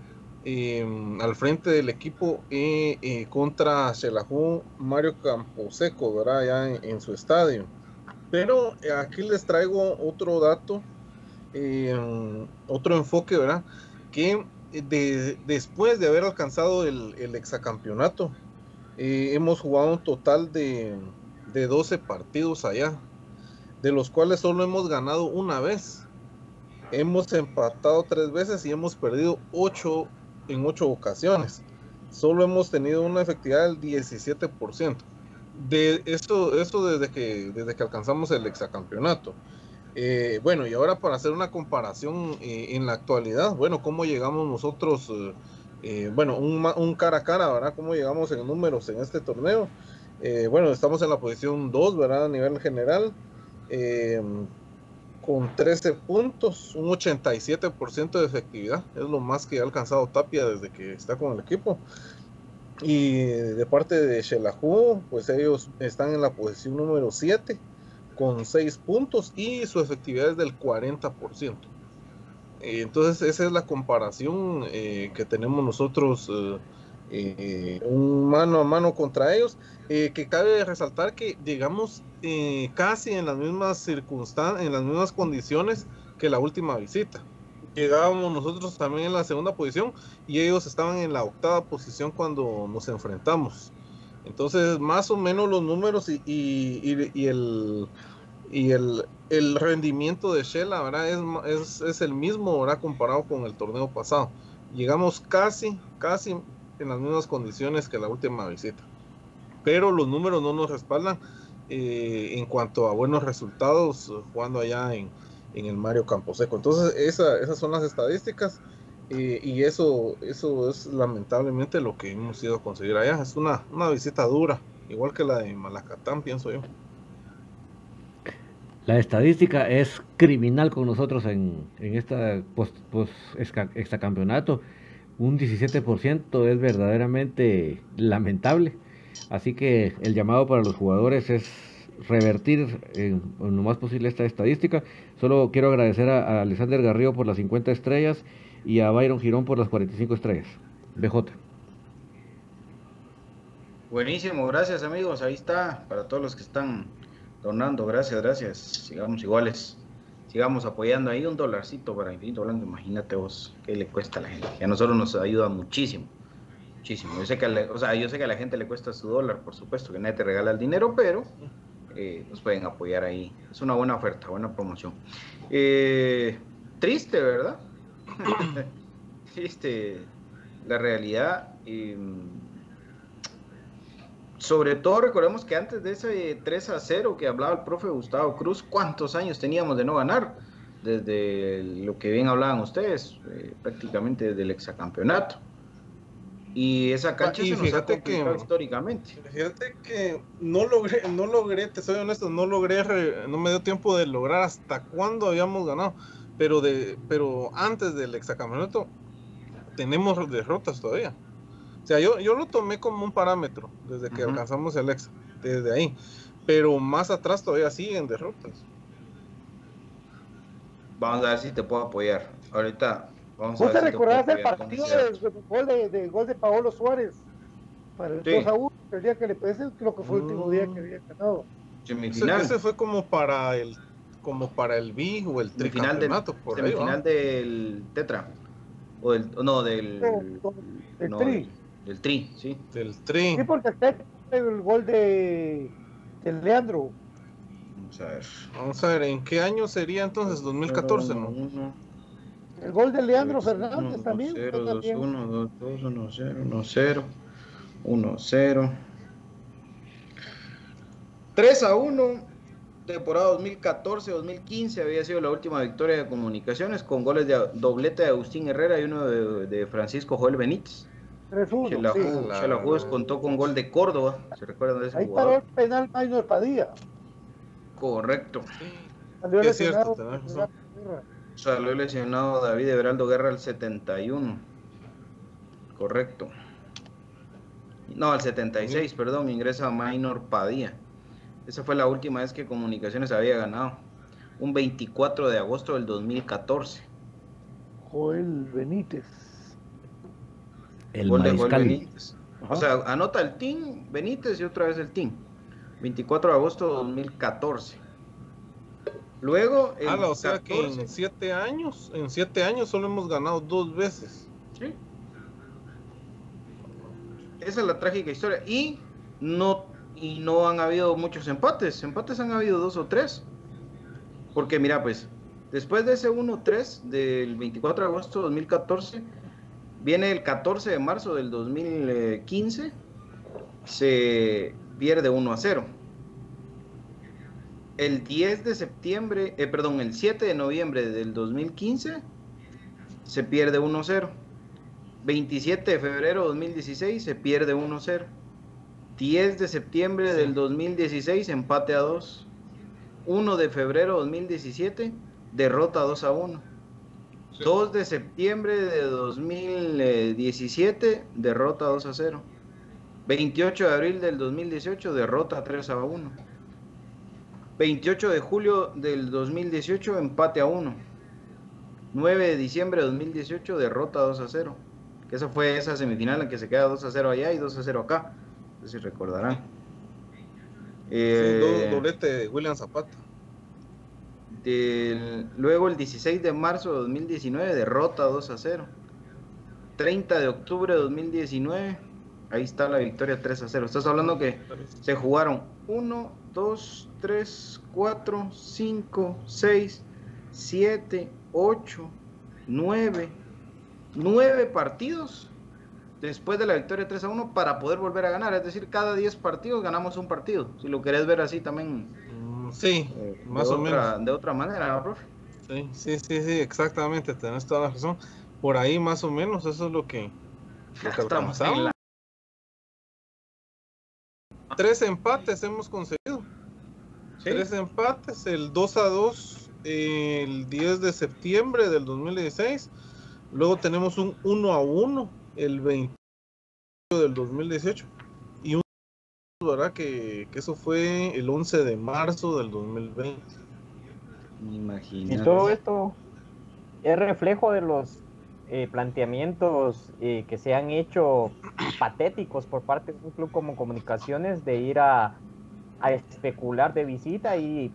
em, al frente del equipo eh, contra Xelajú Mario Camposeco, ¿verdad? Ya en, su estadio. Pero aquí les traigo otro dato, em, otro enfoque, ¿verdad? Que después de haber alcanzado el, el exacampeonato, hemos jugado un total de, de 12 partidos allá, de los cuales solo hemos ganado una vez. Hemos empatado tres veces y hemos perdido ocho en ocho ocasiones. Solo hemos tenido una efectividad del 17%. De esto, esto desde que desde que alcanzamos el exacampeonato. Eh, bueno, y ahora para hacer una comparación eh, en la actualidad, bueno, ¿cómo llegamos nosotros? Eh, bueno, un, un, cara a cara, ¿verdad? ¿Cómo llegamos en números en este torneo? bueno, estamos en la posición 2, ¿verdad? A nivel general con 13 puntos, un 87% de efectividad. Es lo más que ha alcanzado Tapia desde que está con el equipo. Y de parte de Shelahu, pues ellos están en la posición número 7 con 6 puntos y su efectividad es del 40%. Entonces esa es la comparación eh, que tenemos nosotros eh, eh, un mano a mano contra ellos, que cabe resaltar que llegamos casi en las mismas circunstancias, en las mismas condiciones que la última visita. Llegábamos nosotros también en la segunda posición y ellos estaban en la octava posición cuando nos enfrentamos. Entonces, más o menos los números y, y, el, y el, el, rendimiento de Shell, ¿verdad? Es, es, es el mismo, ¿verdad? Comparado con el torneo pasado. Llegamos casi, casi en las mismas condiciones que la última visita. Pero los números no nos respaldan eh, en cuanto a buenos resultados jugando allá en, en el Mario Camposeco. Entonces, esa, esas son las estadísticas eh, y eso, eso es lamentablemente lo que hemos ido a conseguir allá. Es una, una visita dura, igual que la de Malacatán, pienso yo. La estadística es criminal con nosotros en, en esta post, post un 17% es verdaderamente lamentable. Así que el llamado para los jugadores es revertir en, lo más posible esta estadística. Solo quiero agradecer a, Alexander Garrido por las 50 estrellas y a Byron Girón por las 45 estrellas. BJ. Buenísimo, gracias amigos. Ahí está, para todos los que están donando, gracias, gracias. Sigamos iguales sigamos apoyando ahí un dolarcito para Infinito Blanco, imagínate vos qué le cuesta a la gente. Y a nosotros nos ayuda muchísimo, muchísimo. Yo sé que a o sea, yo sé que a la gente le cuesta su dólar, por supuesto, que nadie te regala el dinero, pero eh, nos pueden apoyar ahí. Es una buena oferta, buena promoción. Eh, triste, ¿verdad? Triste la realidad. Em, sobre todo recordemos que antes de ese 3 a 0 que hablaba el profe Gustavo Cruz, ¿cuántos años teníamos de no ganar? Desde lo que bien hablaban ustedes, eh, prácticamente desde el exacampeonato. Y esa cancha se nos ha que históricamente. Fíjate que no logré, no logré, te soy honesto, no logré, no me dio tiempo de lograr hasta cuándo habíamos ganado. Pero de, pero antes del exacampeonato tenemos derrotas todavía. O sea, yo, yo lo tomé como un parámetro desde que alcanzamos el ex, desde ahí. Pero más atrás todavía siguen derrotas. Vamos a ver si te puedo apoyar. Ahorita vamos a ver. ¿Vos te recordás el partido del gol de, gol de Paolo Suárez? Para el 2 a 1, el día que le pese, creo que fue el último día que había ganado. Ese, ese, fue como para el como para el B o el tricampeonato del, por semifinal del Tetra o del no del, el tri. Del Tri, sí. Del Tri. Sí, porque está el gol de, de Leandro. Vamos a ver. Vamos a ver, ¿en qué año sería entonces? 2014, ¿no? El gol de Leandro Fernández también. 0, 2, 1, 2, 2, 1, 0, 1, 0, 1, 0. 3 a 1, temporada 2014-2015 había sido la última victoria de comunicaciones con goles de doblete de Agustín Herrera y uno de, de Francisco Joel Benítez. 3-1. Sí. contó con gol de Córdoba. ¿Se recuerdan de ese Ahí paró el penal Maynor Padilla. Correcto. Salió es cierto, Salió lesionado David Everaldo Guerra al 71. Correcto. No, al 76, perdón, ingresa Maynor Padilla. Esa fue la última vez que Comunicaciones había ganado. Un 24 de agosto del 2014. Joel Benítez. El Gol de Joel mariscal. Benítez. O sea, anota el team Benítez y otra vez el team. 24 de agosto de 2014. Luego, el Ah, o sea que 14 en siete años, en siete años solo hemos ganado dos veces. Sí. Esa es la trágica historia. Y no, y no han habido muchos empates. Empates han habido dos o tres. Porque mira, pues, después de ese 1-3 del 24 de agosto de 2014, viene el 14 de marzo del 2015, se pierde 1 a 0. El 10 de septiembre, eh, perdón, el 7 de noviembre del 2015, se pierde 1 a 0. 27 de febrero de 2016 se pierde 1-0. 10 de septiembre del 2016 empate a 2. 1 de febrero de 2017 derrota 2 a 1. 2 de septiembre de 2017 derrota 2 a 0. 28 de abril del 2018 derrota 3 a 1. 28 de julio del 2018 empate a 1. 9 de diciembre de 2018 derrota 2 a 0. Que esa fue esa semifinal en que se queda 2 a 0 allá y 2 a 0 acá. No sé si recordarán. Sí, Eh, do- doblete de William Zapata. del- luego el 16 de marzo de 2019 derrota 2 a 0. 30 de octubre de 2019, ahí está la victoria 3 a 0. Estás hablando que se jugaron 1, 2, 3, 4, 5, 6, 7, 8, 9, 9 partidos después de la victoria 3 a 1 para poder volver a ganar. Es decir, cada 10 partidos ganamos un partido. Si lo querés ver así también. Mm, Sí, eh, más o otra- menos. De otra manera, ¿no, profe? Sí, sí, sí, sí, exactamente, tenés toda la razón. Por ahí más o menos, eso es lo que, lo que Estamos alcanzamos. la- Tres empates hemos conseguido. Sí. Tres empates, el 2 a 2 el 10 de septiembre del 2016. Luego tenemos un 1 a 1 el 20 del 2018. Y un, ¿verdad? Que, que eso fue el 11 de marzo del 2020. Imagínate. Y todo esto es reflejo de los eh, planteamientos eh, que se han hecho patéticos por parte de un club como Comunicaciones de ir a, a especular de visita y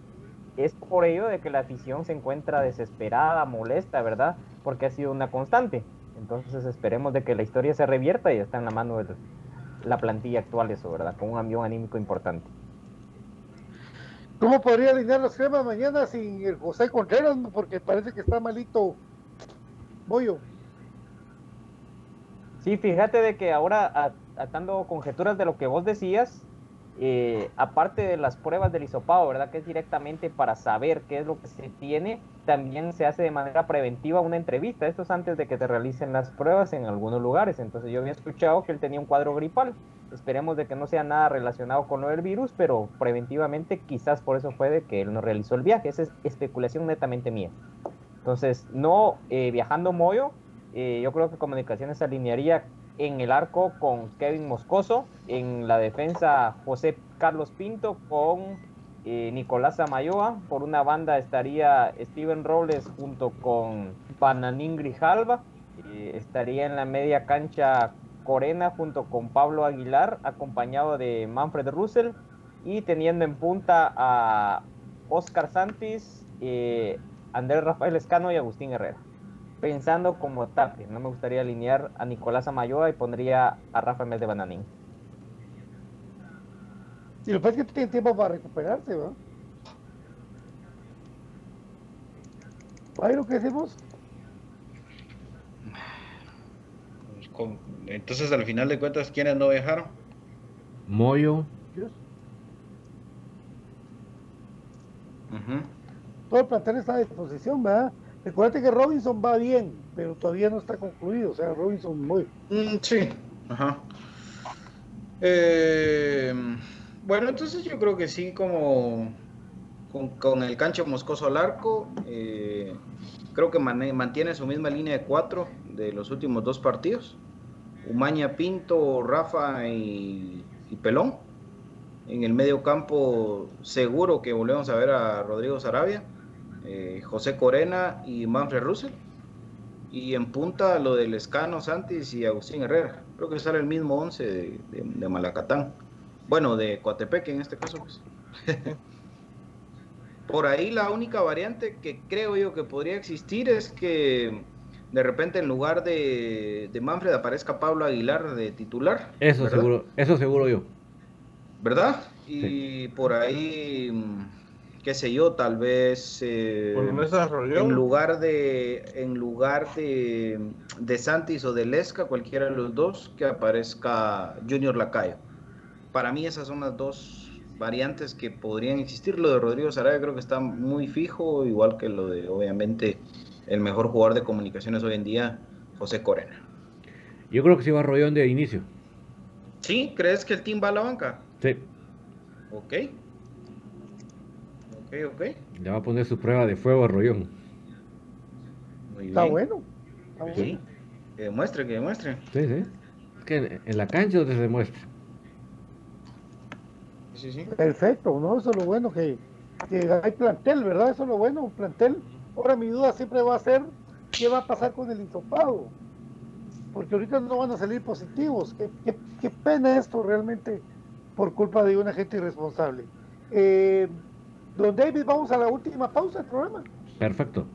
es por ello de que la afición se encuentra desesperada, molesta, ¿verdad? Porque ha sido una constante. Entonces esperemos de que la historia se revierta y está en la mano de la plantilla actual eso, ¿verdad? Con un avión anímico importante. ¿Cómo podría alinear las cremas mañana sin el José Contreras? Porque parece que está malito Bollo. Sí, fíjate de que ahora atando conjeturas de lo que vos decías, eh, aparte de las pruebas del hisopado, ¿verdad? Que es directamente para saber qué es lo que se tiene, también se hace de manera preventiva una entrevista. Esto es antes de que te realicen las pruebas en algunos lugares. Entonces yo había escuchado que él tenía un cuadro gripal. Esperemos de que no sea nada relacionado con lo del virus, pero preventivamente quizás por eso fue de que él no realizó el viaje. Esa es especulación netamente mía. Entonces, no eh, viajando Moyo, eh, yo creo que Comunicaciones alinearía en el arco con Kevin Moscoso, en la defensa José Carlos Pinto con eh, Nicolás Amayoa, por una banda estaría Steven Robles junto con Bananín Grijalva, eh, estaría en la media cancha Corena junto con Pablo Aguilar, acompañado de Manfred Russell, y teniendo en punta a Oscar Santis, eh, Andrés Rafael Escano y Agustín Herrera. Pensando como tape, no me gustaría alinear a Nicolás Amayoa y pondría a Rafa en vez de Bananín. Y lo que pasa es que tiene tiempo para recuperarse, ¿va? ¿Ahí lo que decimos? Con- Entonces, al final de cuentas, ¿quiénes no viajaron? Moyo. Todo el plantel está a disposición, ¿verdad? Recuerda que Robinson va bien, pero todavía no está concluido. O sea, Robinson muy. Mm, sí. Ajá. Eh, bueno, entonces yo creo que sí, como con, el cancho moscoso al arco, eh, creo que mantiene su misma línea de cuatro de los últimos dos partidos. Umaña, Pinto, Rafa y, y Pelón. En el medio campo seguro que volvemos a ver a Rodrigo Sarabia, eh, José Corena y Manfred Russell. Y en punta lo del Escano Santis y Agustín Herrera. Creo que sale el mismo 11 de, de Malacatán. Bueno, de Coatepeque en este caso. Pues. Por ahí la única variante que creo yo que podría existir es que de repente en lugar de, Manfred aparezca Pablo Aguilar de titular. Eso seguro, eso seguro yo. ¿Verdad? Y por ahí, qué sé yo, tal vez eh, en lugar de en lugar de, de Santis o de Lesca, cualquiera de los dos, que aparezca Junior Lacayo. Para mí esas son las dos variantes que podrían existir. Lo de Rodrigo Sarabia creo que está muy fijo, igual que lo de, obviamente, el mejor jugador de comunicaciones hoy en día, José Corena. Yo creo que sí va Rollón de inicio. ¿Sí? ¿Crees que el team va a la banca? Sí. Ok. Ok, ok. Le va a poner su prueba de fuego a Rollón. Está bueno. Sí. Que demuestre, que demuestre. Sí, sí. Es que en la cancha donde se demuestra. Perfecto, ¿no? Eso es lo bueno que, hay plantel, ¿verdad? Eso es lo bueno, plantel. Ahora mi duda siempre va a ser qué va a pasar con el intopado. Porque ahorita no van a salir positivos. Qué, pena esto realmente por culpa de una gente irresponsable. Eh, don David, vamos a la última pausa del programa. Perfecto.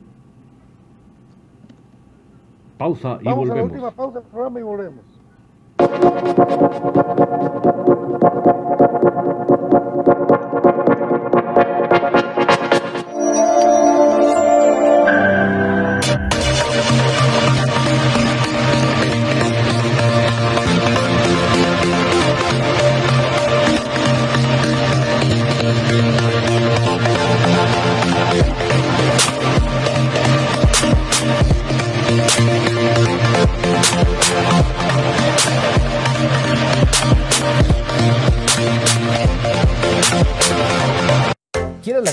Pausa y vamos volvemos. a la última pausa del programa y volvemos.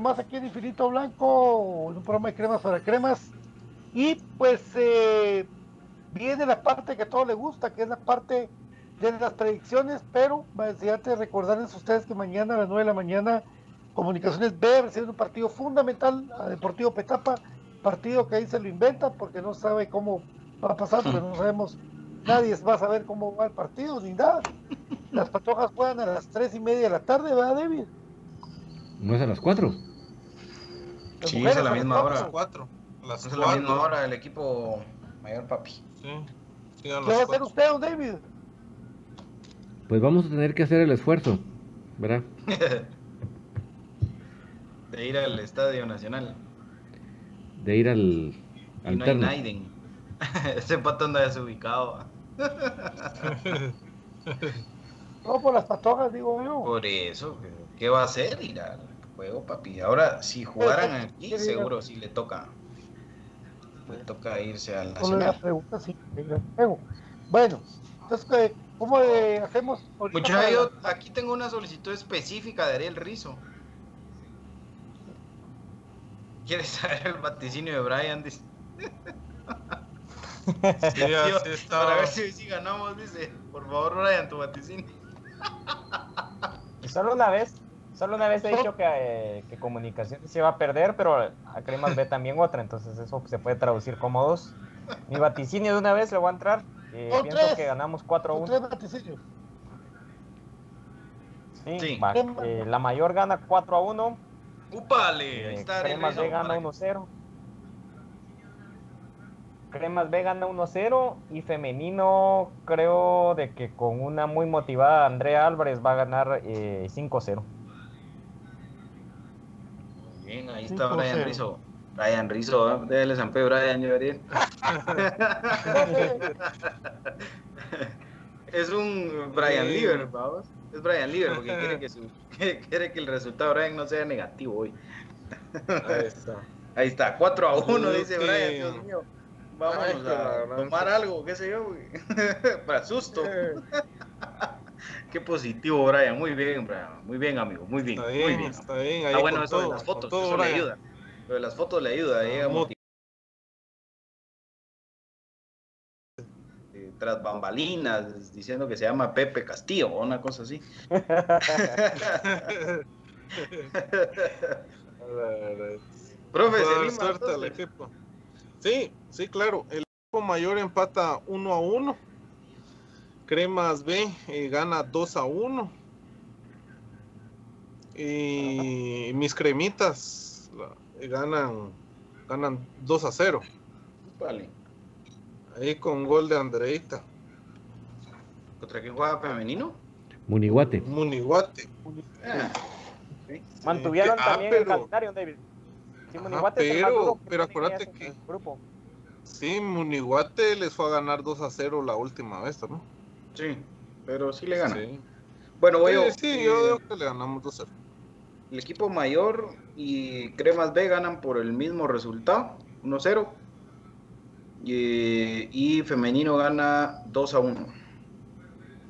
Más aquí en Infinito Blanco, en un programa de cremas para cremas. Y pues eh, viene la parte que a todos les gusta, que es la parte de las predicciones, pero antes recordarles a ustedes que mañana a las 9 de la mañana Comunicaciones B recibe un partido fundamental a Deportivo Petapa, partido que ahí se lo inventa porque no sabe cómo va a pasar, porque no sabemos, nadie va a saber cómo va el partido ni nada. Las patojas juegan a las 3 y media de la tarde, ¿verdad, David? ¿No es a las 4? Sí, es a la misma hora. Las cuatro. Las Es a la misma hora el equipo mayor papi. Sí, sí, a ¿Qué va a hacer usted, don David? Pues vamos a tener que hacer el esfuerzo, ¿verdad? De ir al Estadio Nacional. De ir al Y no hay alterno. Naiden. Ese pato anda desubicado. No, por las patojas, digo yo. Por eso, ¿qué va a hacer? Ir al juego, papi. Ahora, si jugaran aquí, seguro sí le toca. Le toca irse al Nacional. pregunta sí. Bueno, entonces, ¿qué- ¿cómo hacemos? ahorita Mucha, para yo la- aquí tengo una solicitud específica de Ariel Rizo. ¿Quieres saber el vaticinio de Brian? Dice. Sí, así Para ver si sí ganamos, dice. Por favor, Brian, tu vaticinio. Solo una vez, solo una vez he dicho que, eh, que comunicaciones se iba a perder, pero a Cremas B también otra, entonces eso se puede traducir como dos. Mi vaticinio de una vez le voy a entrar. eh, pienso tres. que ganamos 4 a Son 1. tres vaticinios. Sí, Sí. va, eh, la mayor gana 4 a 1. ¡Upale! Ahí eh, está Ariel Cremas. B gana para- 1 a 0. Cremas B gana 1 a 0 y femenino creo de que con una muy motivada Andrea Álvarez va a ganar eh, 5 a 0. Bien, ahí está Brian. Rizo. Brian Rizo, ¿eh? déjale San Pedro, Brian, yo Ariel. Es un Brian Sí. Lieber, vamos. Es Brian Lieber porque quiere que, su, que- quiere que el resultado de Brian no sea negativo hoy. Ahí está. Ahí está, 4 a 1, Yo dice Brian, Dios mío. Vámonos Ay, la a tomar algo, qué sé yo, güey. Para susto. Qué positivo, Brian. Muy bien, Brian. Muy bien, amigo. Muy bien. Está muy bien, bien. está bien. Ahí Ah, bueno, eso de las fotos, todo, eso le ayuda. Lo de las fotos le ayuda. motivar. Eh, Tras bambalinas, diciendo que se llama Pepe Castillo o una cosa así. Profe, suerte al equipo. Sí, sí, claro. El equipo mayor empata 1 a 1. Cremas B eh, gana 2 a 1. Y mis cremitas la- eh, ganan, ganan 2 a 0. Vale. Ahí con gol de Andreita. ¿Contra quién juega femenino? Munihuate. Munihuate. Ah, sí. Mantuvieron Ah, también el pero- calendario, David. Sí, Ajá, Munihuate es el más pero- pero acuérdate que- grupo. Sí, Munihuate les fue a ganar 2 a 0 la última vez, ¿no? Sí, pero sí le gana. Sí, Bueno, voy sí, yo. sí, eh, yo digo que le ganamos 2 a 0. El equipo mayor y Cremas B ganan por el mismo resultado, 1-0. Y, y femenino gana 2 a 1.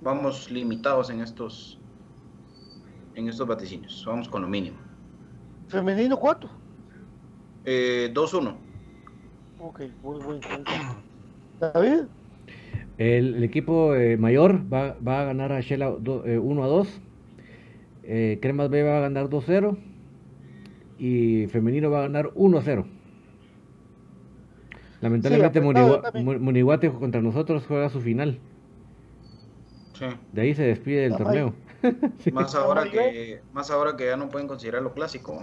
Vamos limitados en estos en estos vaticinios. Vamos con lo mínimo. ¿Femenino cuánto? Eh, 2-1. Ok, muy buen David, El, el equipo eh, mayor va, va a ganar a Shela 1 a 2. Eh, Cremas B va a ganar 2-0. Y femenino va a ganar 1-0. Lamentablemente Sí, apretado Munigua- también. Mu- Munihuate contra nosotros juega su final. Sí. De ahí se despide del torneo. Más ahora que más ahora que ya no pueden considerarlo clásico.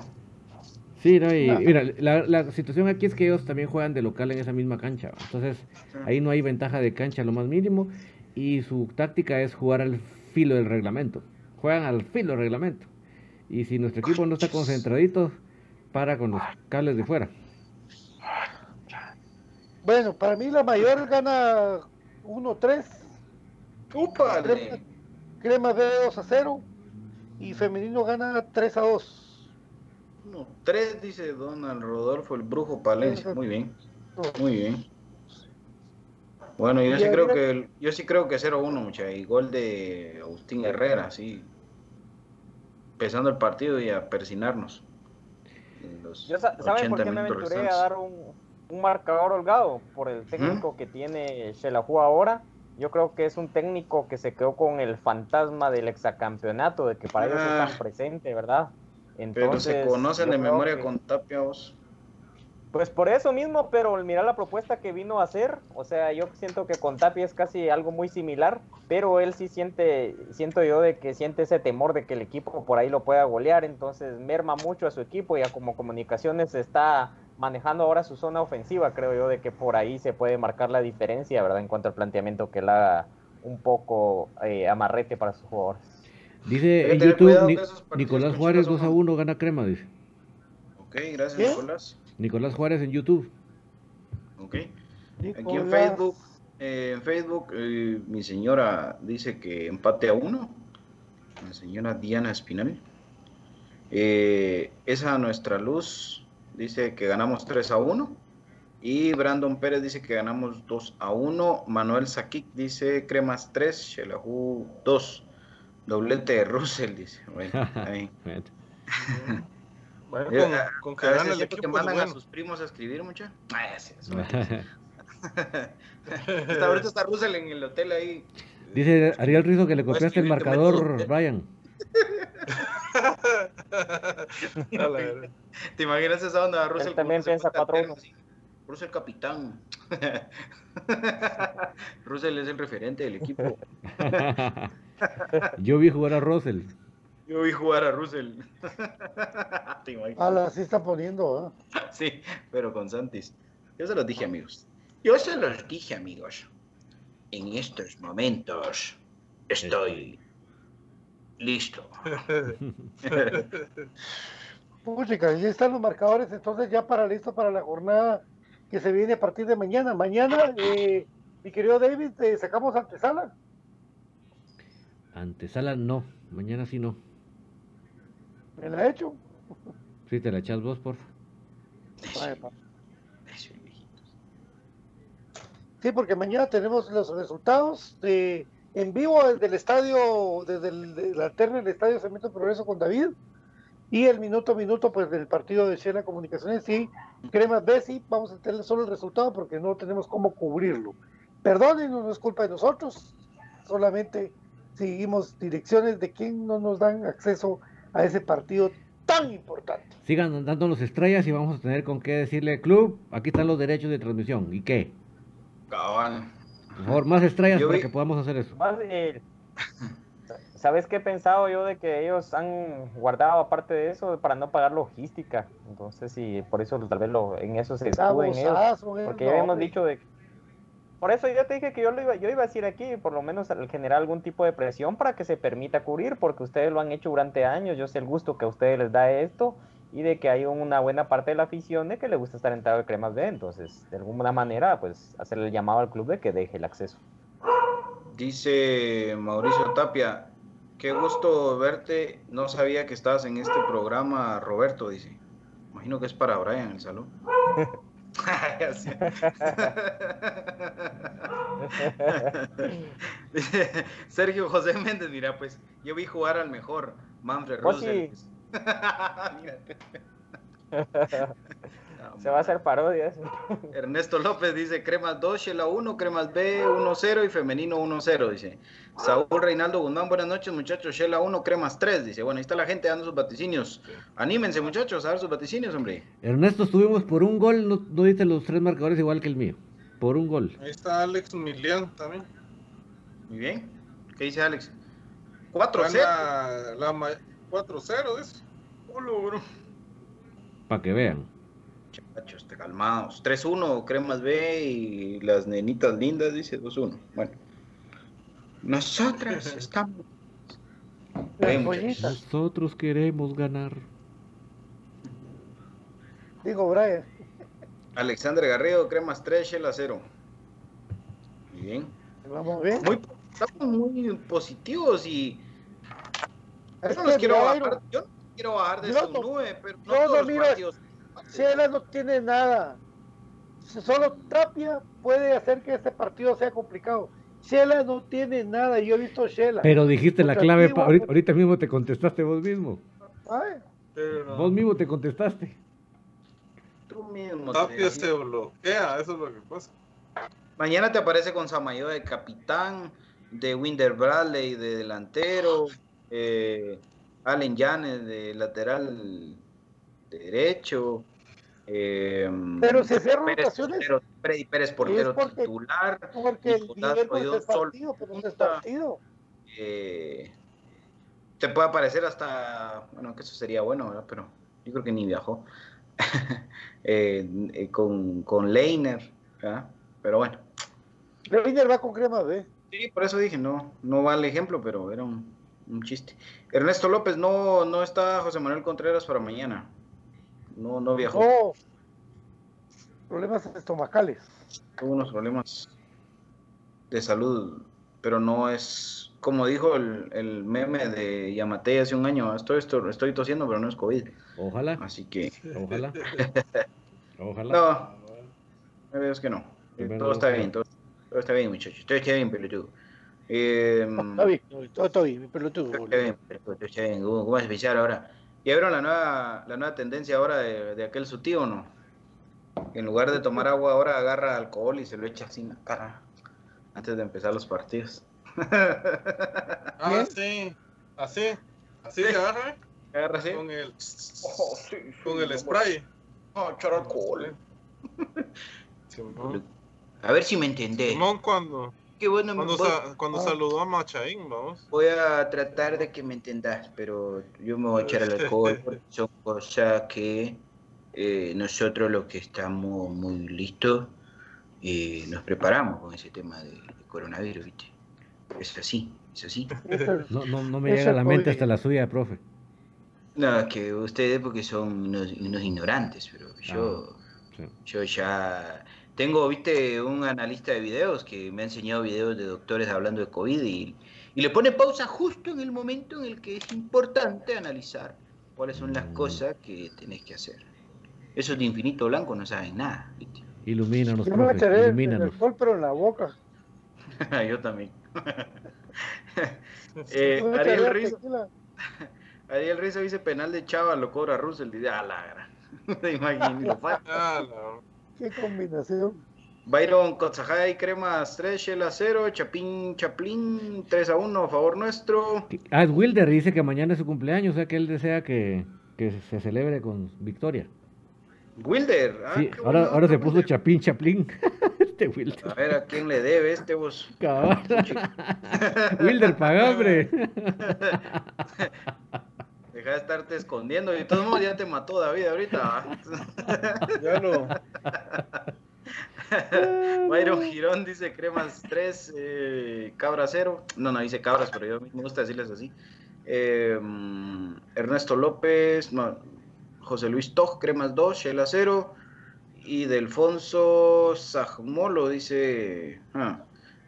Sí, no, y mira, la, la situación aquí es que ellos también juegan de local en esa misma cancha. ¿va? Entonces, ahí no hay ventaja de cancha lo más mínimo. Y su táctica es jugar al filo del reglamento. Juegan al filo del reglamento. Y si nuestro equipo no está concentradito, para con los cables de fuera. bueno, para mí la mayor gana 1-3, ¡Úpale! Crema B 2 a 0 y femenino gana 3 a 2. No, 3 dice Donald Rodolfo, el brujo Palencia. Muy bien. Muy bien. Bueno, yo sí creo que yo sí creo que 0-1, mucha, y gol de Agustín Herrera, sí. empezando el partido y a persinarnos. ¿Saben por qué me aventuré a dar un, un, marcador holgado? Por el técnico que tiene Shelahu ahora. Yo creo que es un técnico que se quedó con el fantasma del exacampeonato, de que para ellos es tan ah. presente, ¿verdad? Entonces, pero se conocen de memoria con Tapia Pues por eso mismo, pero mira la propuesta que vino a hacer, o sea, yo siento que con Tapia es casi algo muy similar, pero él sí siente, siento yo de que siente ese temor de que el equipo por ahí lo pueda golear, entonces merma mucho a su equipo y a como comunicaciones está manejando ahora su zona ofensiva, creo yo, de que por ahí se puede marcar la diferencia, ¿verdad? En cuanto al planteamiento que él haga un poco eh, amarrete para sus jugadores. Dice en YouTube, Nicolás Juárez 2 a 1 gana crema, dice. Ok, gracias Nicolás. Nicolás Juárez en YouTube. Ok. Aquí en Facebook, eh, en Facebook eh, mi señora dice que empate a uno. La señora Diana Espinal. esa nuestra luz dice que ganamos 3 a 1. Y Brandon Pérez dice que ganamos 2 a 1. Manuel Sakic dice cremas 3, Shelahu 2. Doblete de Russell, dice. Bueno, ahí. bueno, con, con que gane el equipo que mandan bueno. a sus primos a escribir, mucha. Ah, sí, ahorita está Russell en el hotel ahí. Dice Ariel Rizo que le copiaste el marcador, Brian. ¿Te imaginas esa onda? Russell también piensa 4-1. Russell capitán. Russell es el referente del equipo. Yo vi jugar a Russell. Yo vi jugar a Russell. Ala, sí está poniendo, ¿eh? Sí, pero con Santis. Yo se los dije, amigos. Yo se los dije, amigos. En estos momentos estoy listo. Puchica, ya están los marcadores, entonces ya para listo para la jornada que se viene a partir de mañana. Mañana, eh, mi querido David, ¿te sacamos antesala? Antesala no, mañana sí no. ¿Me la he hecho? Sí, te la echas vos, por Sí, porque mañana tenemos los resultados de, en vivo desde el estadio, desde el, la alterna del estadio Cemento Progreso con David. Y el minuto a minuto, pues del partido de Shela Comunicaciones y Cremas Bessi, vamos a tener solo el resultado porque no tenemos cómo cubrirlo. Perdonen, no es culpa de nosotros, solamente seguimos direcciones de quien no nos dan acceso a ese partido tan importante. Sigan dándonos estrellas y vamos a tener con qué decirle, club, aquí están los derechos de transmisión. ¿Y qué? Cabal. Por favor, más estrellas para que podamos hacer eso. Más, eh, ¿Sabes qué he pensado yo de que ellos han guardado aparte de eso para no pagar logística? Entonces, sí, por eso tal vez lo, en eso se escuden ellos. Porque ya habíamos dicho de por eso yo te dije que yo lo iba, yo iba a decir aquí, por lo menos al generar algún tipo de presión para que se permita cubrir, porque ustedes lo han hecho durante años, yo sé el gusto que a ustedes les da esto, y de que hay una buena parte de la afición de que le gusta estar entrado de cremas B, entonces de alguna manera pues hacerle el llamado al club de que deje el acceso. Dice Mauricio Tapia, Qué gusto verte. No sabía que estabas en este programa, Roberto, dice. Imagino que es para Brian el salón. Sergio José Méndez, mira, pues yo vi jugar al mejor Manfred pues Russell. Se va a hacer parodias. Ernesto López dice cremas 2, Shela 1, cremas B 1-0 y femenino 1-0, dice. Saúl Reinaldo Guzmán, buenas noches muchachos, Shela 1, cremas 3, dice. Bueno, ahí está la gente dando sus vaticinios. Anímense muchachos a dar sus vaticinios, hombre. Ernesto, estuvimos por un gol, no, no diste los tres marcadores igual que el mío. Por un gol. Ahí está Alex Milian también. Muy bien. ¿Qué dice Alex? 4-0. 4-0 es. Para que vean. Chachos, calmados. 3-1, Cremas B y las nenitas lindas, dice 2-1. Bueno. Nosotras estamos. Nosotros queremos ganar. Digo, Brian. Alexander Garrido, Cremas 3, Shell 0. Muy bien. Vamos bien. Muy, estamos muy positivos y. Yo no los quiero bajar. Yo no quiero bajar de su nube, pero no, todos los partidos Chela no tiene nada. Solo Tapia puede hacer que este partido sea complicado. Shela no tiene nada, yo he visto Shela. Pero dijiste la clave, pa- ahorita, mismo te contestaste vos mismo. Ay, Pero. Vos mismo te contestaste. Tú mismo. te Tapia se bloquea, eso es lo que pasa. Mañana te aparece con Samayo de capitán, de Winder Bradley de delantero, eh, Allen Yanes de lateral derecho. Eh, Pero si Pérez rotaciones, portero, Freddy Pérez portero porque- titular. porque el es partido, pero no es partido. eh, te puede aparecer hasta, bueno, que eso sería bueno, ¿verdad? pero yo creo que ni viajó. Eh, eh, con, con Leiner, ¿verdad? pero bueno. Reiner va con crema B. Sí, por eso dije, no, no va el ejemplo, pero era un, un chiste. Ernesto López, no, no está José Manuel Contreras para mañana. No, no viajó. No. Problemas estomacales. Tuvo unos problemas de salud, pero no es, como dijo el, el meme de Yamate hace un año, estoy, estoy, estoy tosiendo, pero no es COVID. Ojalá, Así que, ojalá. Ojalá. no, es que no. Primero Todo está bien, todo, todo está bien, muchachos. Todo está bien, pelotudo. Eh, Está bien, todo está bien, pelotudo. Está bien, pero está bien. ¿Cómo cómo vas a pensar ahora? ¿Ya vieron la nueva, la nueva tendencia ahora de, de aquel su tío o no? En lugar de tomar agua ahora agarra alcohol y se lo echa así en la cara antes de empezar los partidos. Ah, sí. Así. Así se agarra Agarra así. con el, Oh, sí, sí, con el spray. No, echar alcohol. Simón, A ver si me entendés. Simón cuando, Qué bueno. cuando, voy, sa- cuando Ah. saludó a Machaín, vamos. voy a tratar de que me entendas, pero yo me voy a echar el alcohol porque son cosas que eh, nosotros los que estamos muy listos eh, nos preparamos con ese tema de, de coronavirus, ¿viste? Es así, es así. No, no, no me llega a la mente hasta la suya, profe. No, es que ustedes porque son unos, unos ignorantes, pero yo, Sí. yo ya tengo, viste, un analista de videos que me ha enseñado videos de doctores hablando de COVID y, y le pone pausa justo en el momento en el que es importante analizar cuáles son las cosas que tenés que hacer. Esos de infinito blanco no saben nada, viste. Ilumínanos, Yo me profe, el ilumínanos. alcohol, pero en la boca. yo también. Eh, Ariel Rizzo. Ariel Rizzo dice penal de Chava, lo cobra Russell, dice, a la gran. Te imaginas, lo fa- Ah, la- Qué combinación. Byron Cotzajay, Cremas 3, Shela 0, Chapín Chaplin 3 a 1 a favor nuestro. Ah, Wilder dice que mañana es su cumpleaños, o sea que él desea que, que se celebre con victoria. Wilder, ah, Sí, ahora, ahora se puso Wilder. Chapín Chaplin. este Wilder. A ver a quién le debe este vos. Cabal. Wilder, paga, hombre. Deja de estarte escondiendo. Y de todos modos ya te mató David ahorita. ya lo. Byron Girón dice Cremas 3, eh, Cabra 0. No, no dice Cabras, pero yo me gusta decirles así. Eh, Ernesto López, no, José Luis Toj, Cremas 2, Shela 0. Y Delfonso Sajmolo dice ah,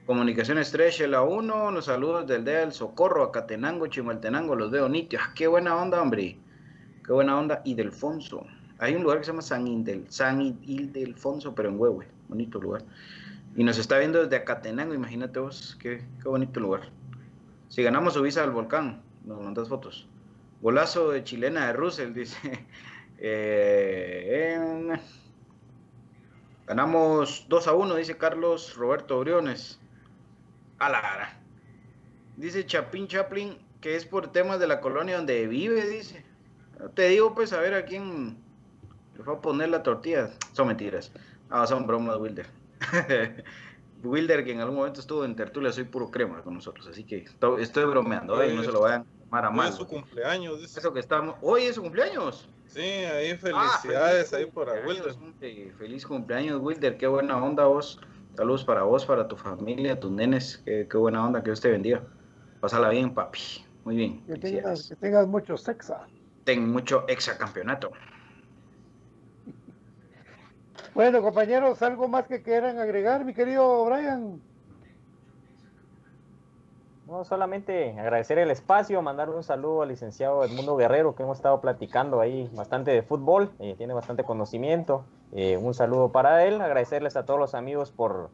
Comunicaciones 3, Shela 1. Los saludos del del Socorro, Acatenango, Chimaltenango, los veo nítidos. Qué buena onda, hombre. Qué buena onda. Y Delfonso. Hay un lugar que se llama San, Indel, San Ildefonso, pero en Huehue. Bonito lugar. Y nos está viendo desde Acatenango, imagínate vos, qué, qué bonito lugar. Si ganamos su visa al volcán, nos mandas fotos. Golazo de chilena de Russell, dice. Eh, Ganamos 2 a 1, dice Carlos Roberto Briones. A la. Dice Chapín Chaplin que es por temas de la colonia donde vive, dice. Te digo, pues, a ver a quién le fue a poner la tortilla. Son mentiras. Ah, son bromas, Wilder. Wilder, que en algún momento estuvo en tertulia, soy puro crema con nosotros. Así que estoy, bromeando. ¿eh? No se lo vayan a tomar a Hoy mal. es su cumpleaños, dice. Eso que estamos. Hoy es su cumpleaños. Sí, ahí Ah, felicidades feliz ahí por Wilder. Feliz cumpleaños, Wilder. Qué buena onda vos. Saludos para vos, para tu familia, tus nenes. Qué, qué buena onda. Que Dios te bendiga. Pásala bien, papi. Muy bien. Que tengas, que tengas mucho sexo. Ten mucho exacampeonato. Bueno, compañeros, ¿algo más que quieran agregar, mi querido Brian? No, solamente agradecer el espacio, mandar un saludo al licenciado Edmundo Guerrero, que hemos estado platicando ahí bastante de fútbol, eh, tiene bastante conocimiento. Eh, un saludo para él, agradecerles a todos los amigos por,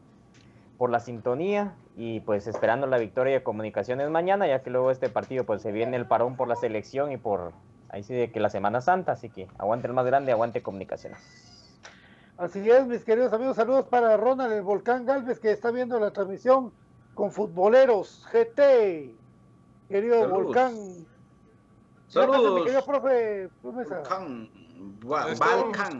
por la sintonía y pues esperando la victoria de comunicaciones mañana, ya que luego este partido pues se viene el parón por la selección y por ahí sí de que la Semana Santa, así que aguante el más grande, aguante comunicaciones. Así es, mis queridos amigos, saludos para Ronald el Volcán Galvez que está viendo la transmisión con Futboleros GT. Querido Saludos. Volcán. Saludos. Mi querido profe Promesa. Ba-.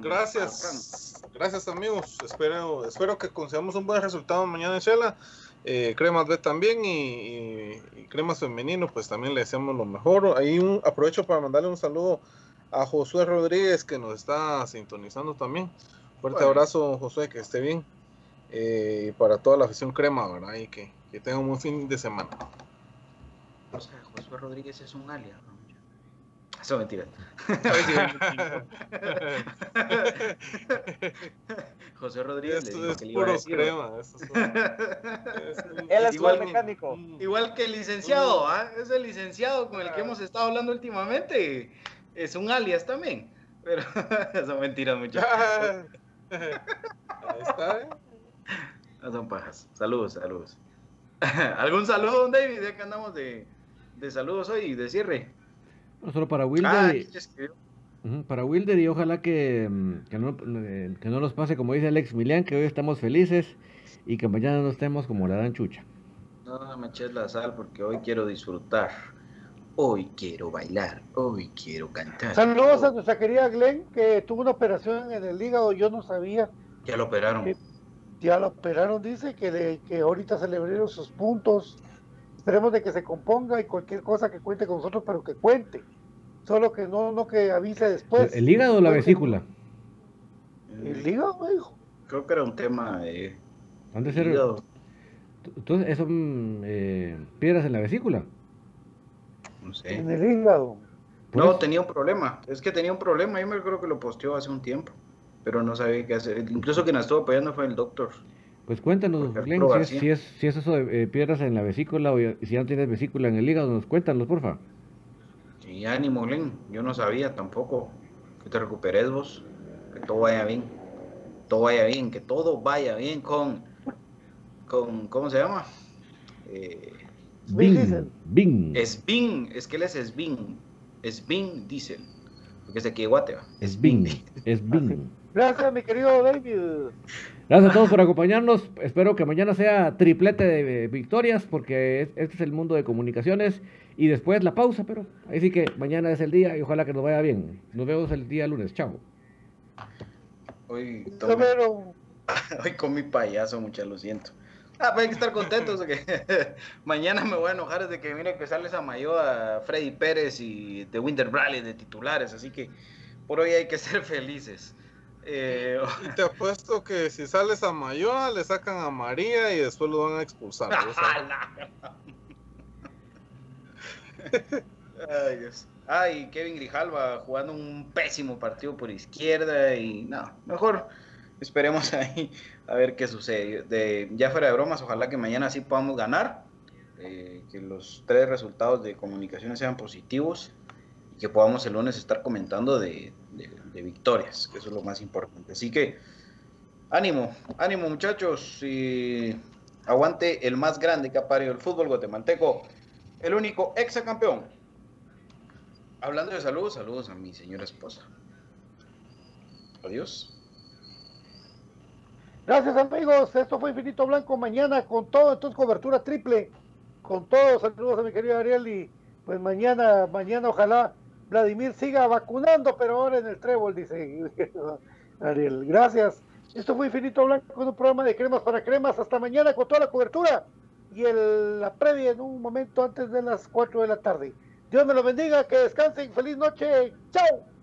Gracias, gracias amigos. Espero, espero que consigamos un buen resultado mañana en Shela. Eh, Cremas B también y, y- y Cremas Femenino, pues también le deseamos lo mejor. Ahí un, aprovecho para mandarle un saludo a Josué Rodríguez que nos está sintonizando también. Fuerte Bueno. abrazo, Josué, que esté bien. Eh, y para toda la afición Crema, ¿verdad? Y que, que tenga un buen fin de semana. O sea, Josué Rodríguez es un alias. ¿no? Eso es mentira. José Rodríguez le Esto dijo es que le iba a decir, crema. es un- Él es Igual- mecánico. Igual que el licenciado, ¿ah? Es el licenciado con el que hemos estado hablando últimamente. Es un alias también. Pero son mentiras, muchachos. Ahí está, ¿eh? No son pajas. Saludos, saludos. ¿Algún saludo, don David? Ya que andamos de, de saludos hoy, de cierre. No solo para Wilder. Ah, y- Para Wilder y ojalá que, mm, que, no, eh, que no nos pase como dice Alex Milian, que hoy estamos felices y que mañana no estemos como la dan chucha. No, no me eches la sal porque hoy quiero disfrutar. Hoy quiero bailar. Hoy quiero cantar. Saludos a nuestra querida Glenn que tuvo una operación en el hígado, yo no sabía. Ya lo operaron. Ya la operaron, dice que, le- que ahorita celebraron sus puntos. Esperemos de que se componga y cualquier cosa que cuente con nosotros, pero que cuente. Solo que no, no que avise después. ¿El hígado o la vesícula? El hígado, me dijo. Creo que era un tema de Han de ser. hígado. Entonces, ¿eso son eh, piedras en la vesícula? No sé. En el hígado. No, Pues- tenía un problema. Es que tenía un problema. Yo me creo que lo posteó hace un tiempo. Pero no sabía qué hacer. Incluso quien la estuvo apoyando fue el doctor. Pues cuéntanos, Glenn, si es, si, es, si es eso de eh, piedras en la vesícula o si ya no tienes vesícula en el hígado, nos cuéntanos, porfa. Y ánimo, Glenn. Yo no sabía tampoco. Que te recuperes vos. Que todo vaya bien. Todo vaya bien. Que todo vaya bien con. con ¿Cómo se llama? Eh, Diesel. Bing. Sbin. Es que él es Sbin. Sbin Diesel. Porque es aquí de Guate, va. Es Bing. Es Bing. Gracias, mi querido David. Gracias a todos por acompañarnos. Espero que mañana sea triplete de eh, victorias porque es- este es el mundo de comunicaciones y después la pausa, pero ahí sí que mañana es el día y ojalá que nos vaya bien. Nos vemos el día lunes. Chao. Hoy, tomé- hoy comí payaso, mucha, lo siento. Ah, pues hay que estar contentos que mañana me voy a enojar desde que mire que sale esa a Freddy Pérez y de Winter Bradley de titulares, así que por hoy hay que ser felices. Eh, Y te apuesto que si sales a Mayoa, le sacan a María y después lo van a expulsar. Ay, Dios. Ay, Kevin Grijalva jugando un pésimo partido por izquierda y no, mejor esperemos ahí a ver qué sucede. De, ya fuera de bromas, ojalá que mañana sí podamos ganar, eh, que los tres resultados de comunicaciones sean positivos y que podamos el lunes estar comentando de, de- victorias, que eso es lo más importante. Así que ánimo, ánimo muchachos y aguante el más grande que ha parido el fútbol guatemalteco, el único exacampeón. Hablando de salud, saludos a mi señora esposa. Adiós. gracias, amigos. Esto fue Infinito Blanco. Mañana con todo, entonces cobertura triple. Con todo, saludos a mi querido Ariel. Y pues mañana, mañana ojalá Vladimir siga vacunando, pero ahora en el trébol, dice Ariel. Gracias. Esto fue Infinito Blanco con un programa de cremas para cremas. Hasta mañana con toda la cobertura. Y el, la previa en un momento antes de las 4 de la tarde. Dios me lo bendiga, que descansen. Feliz noche. Chao.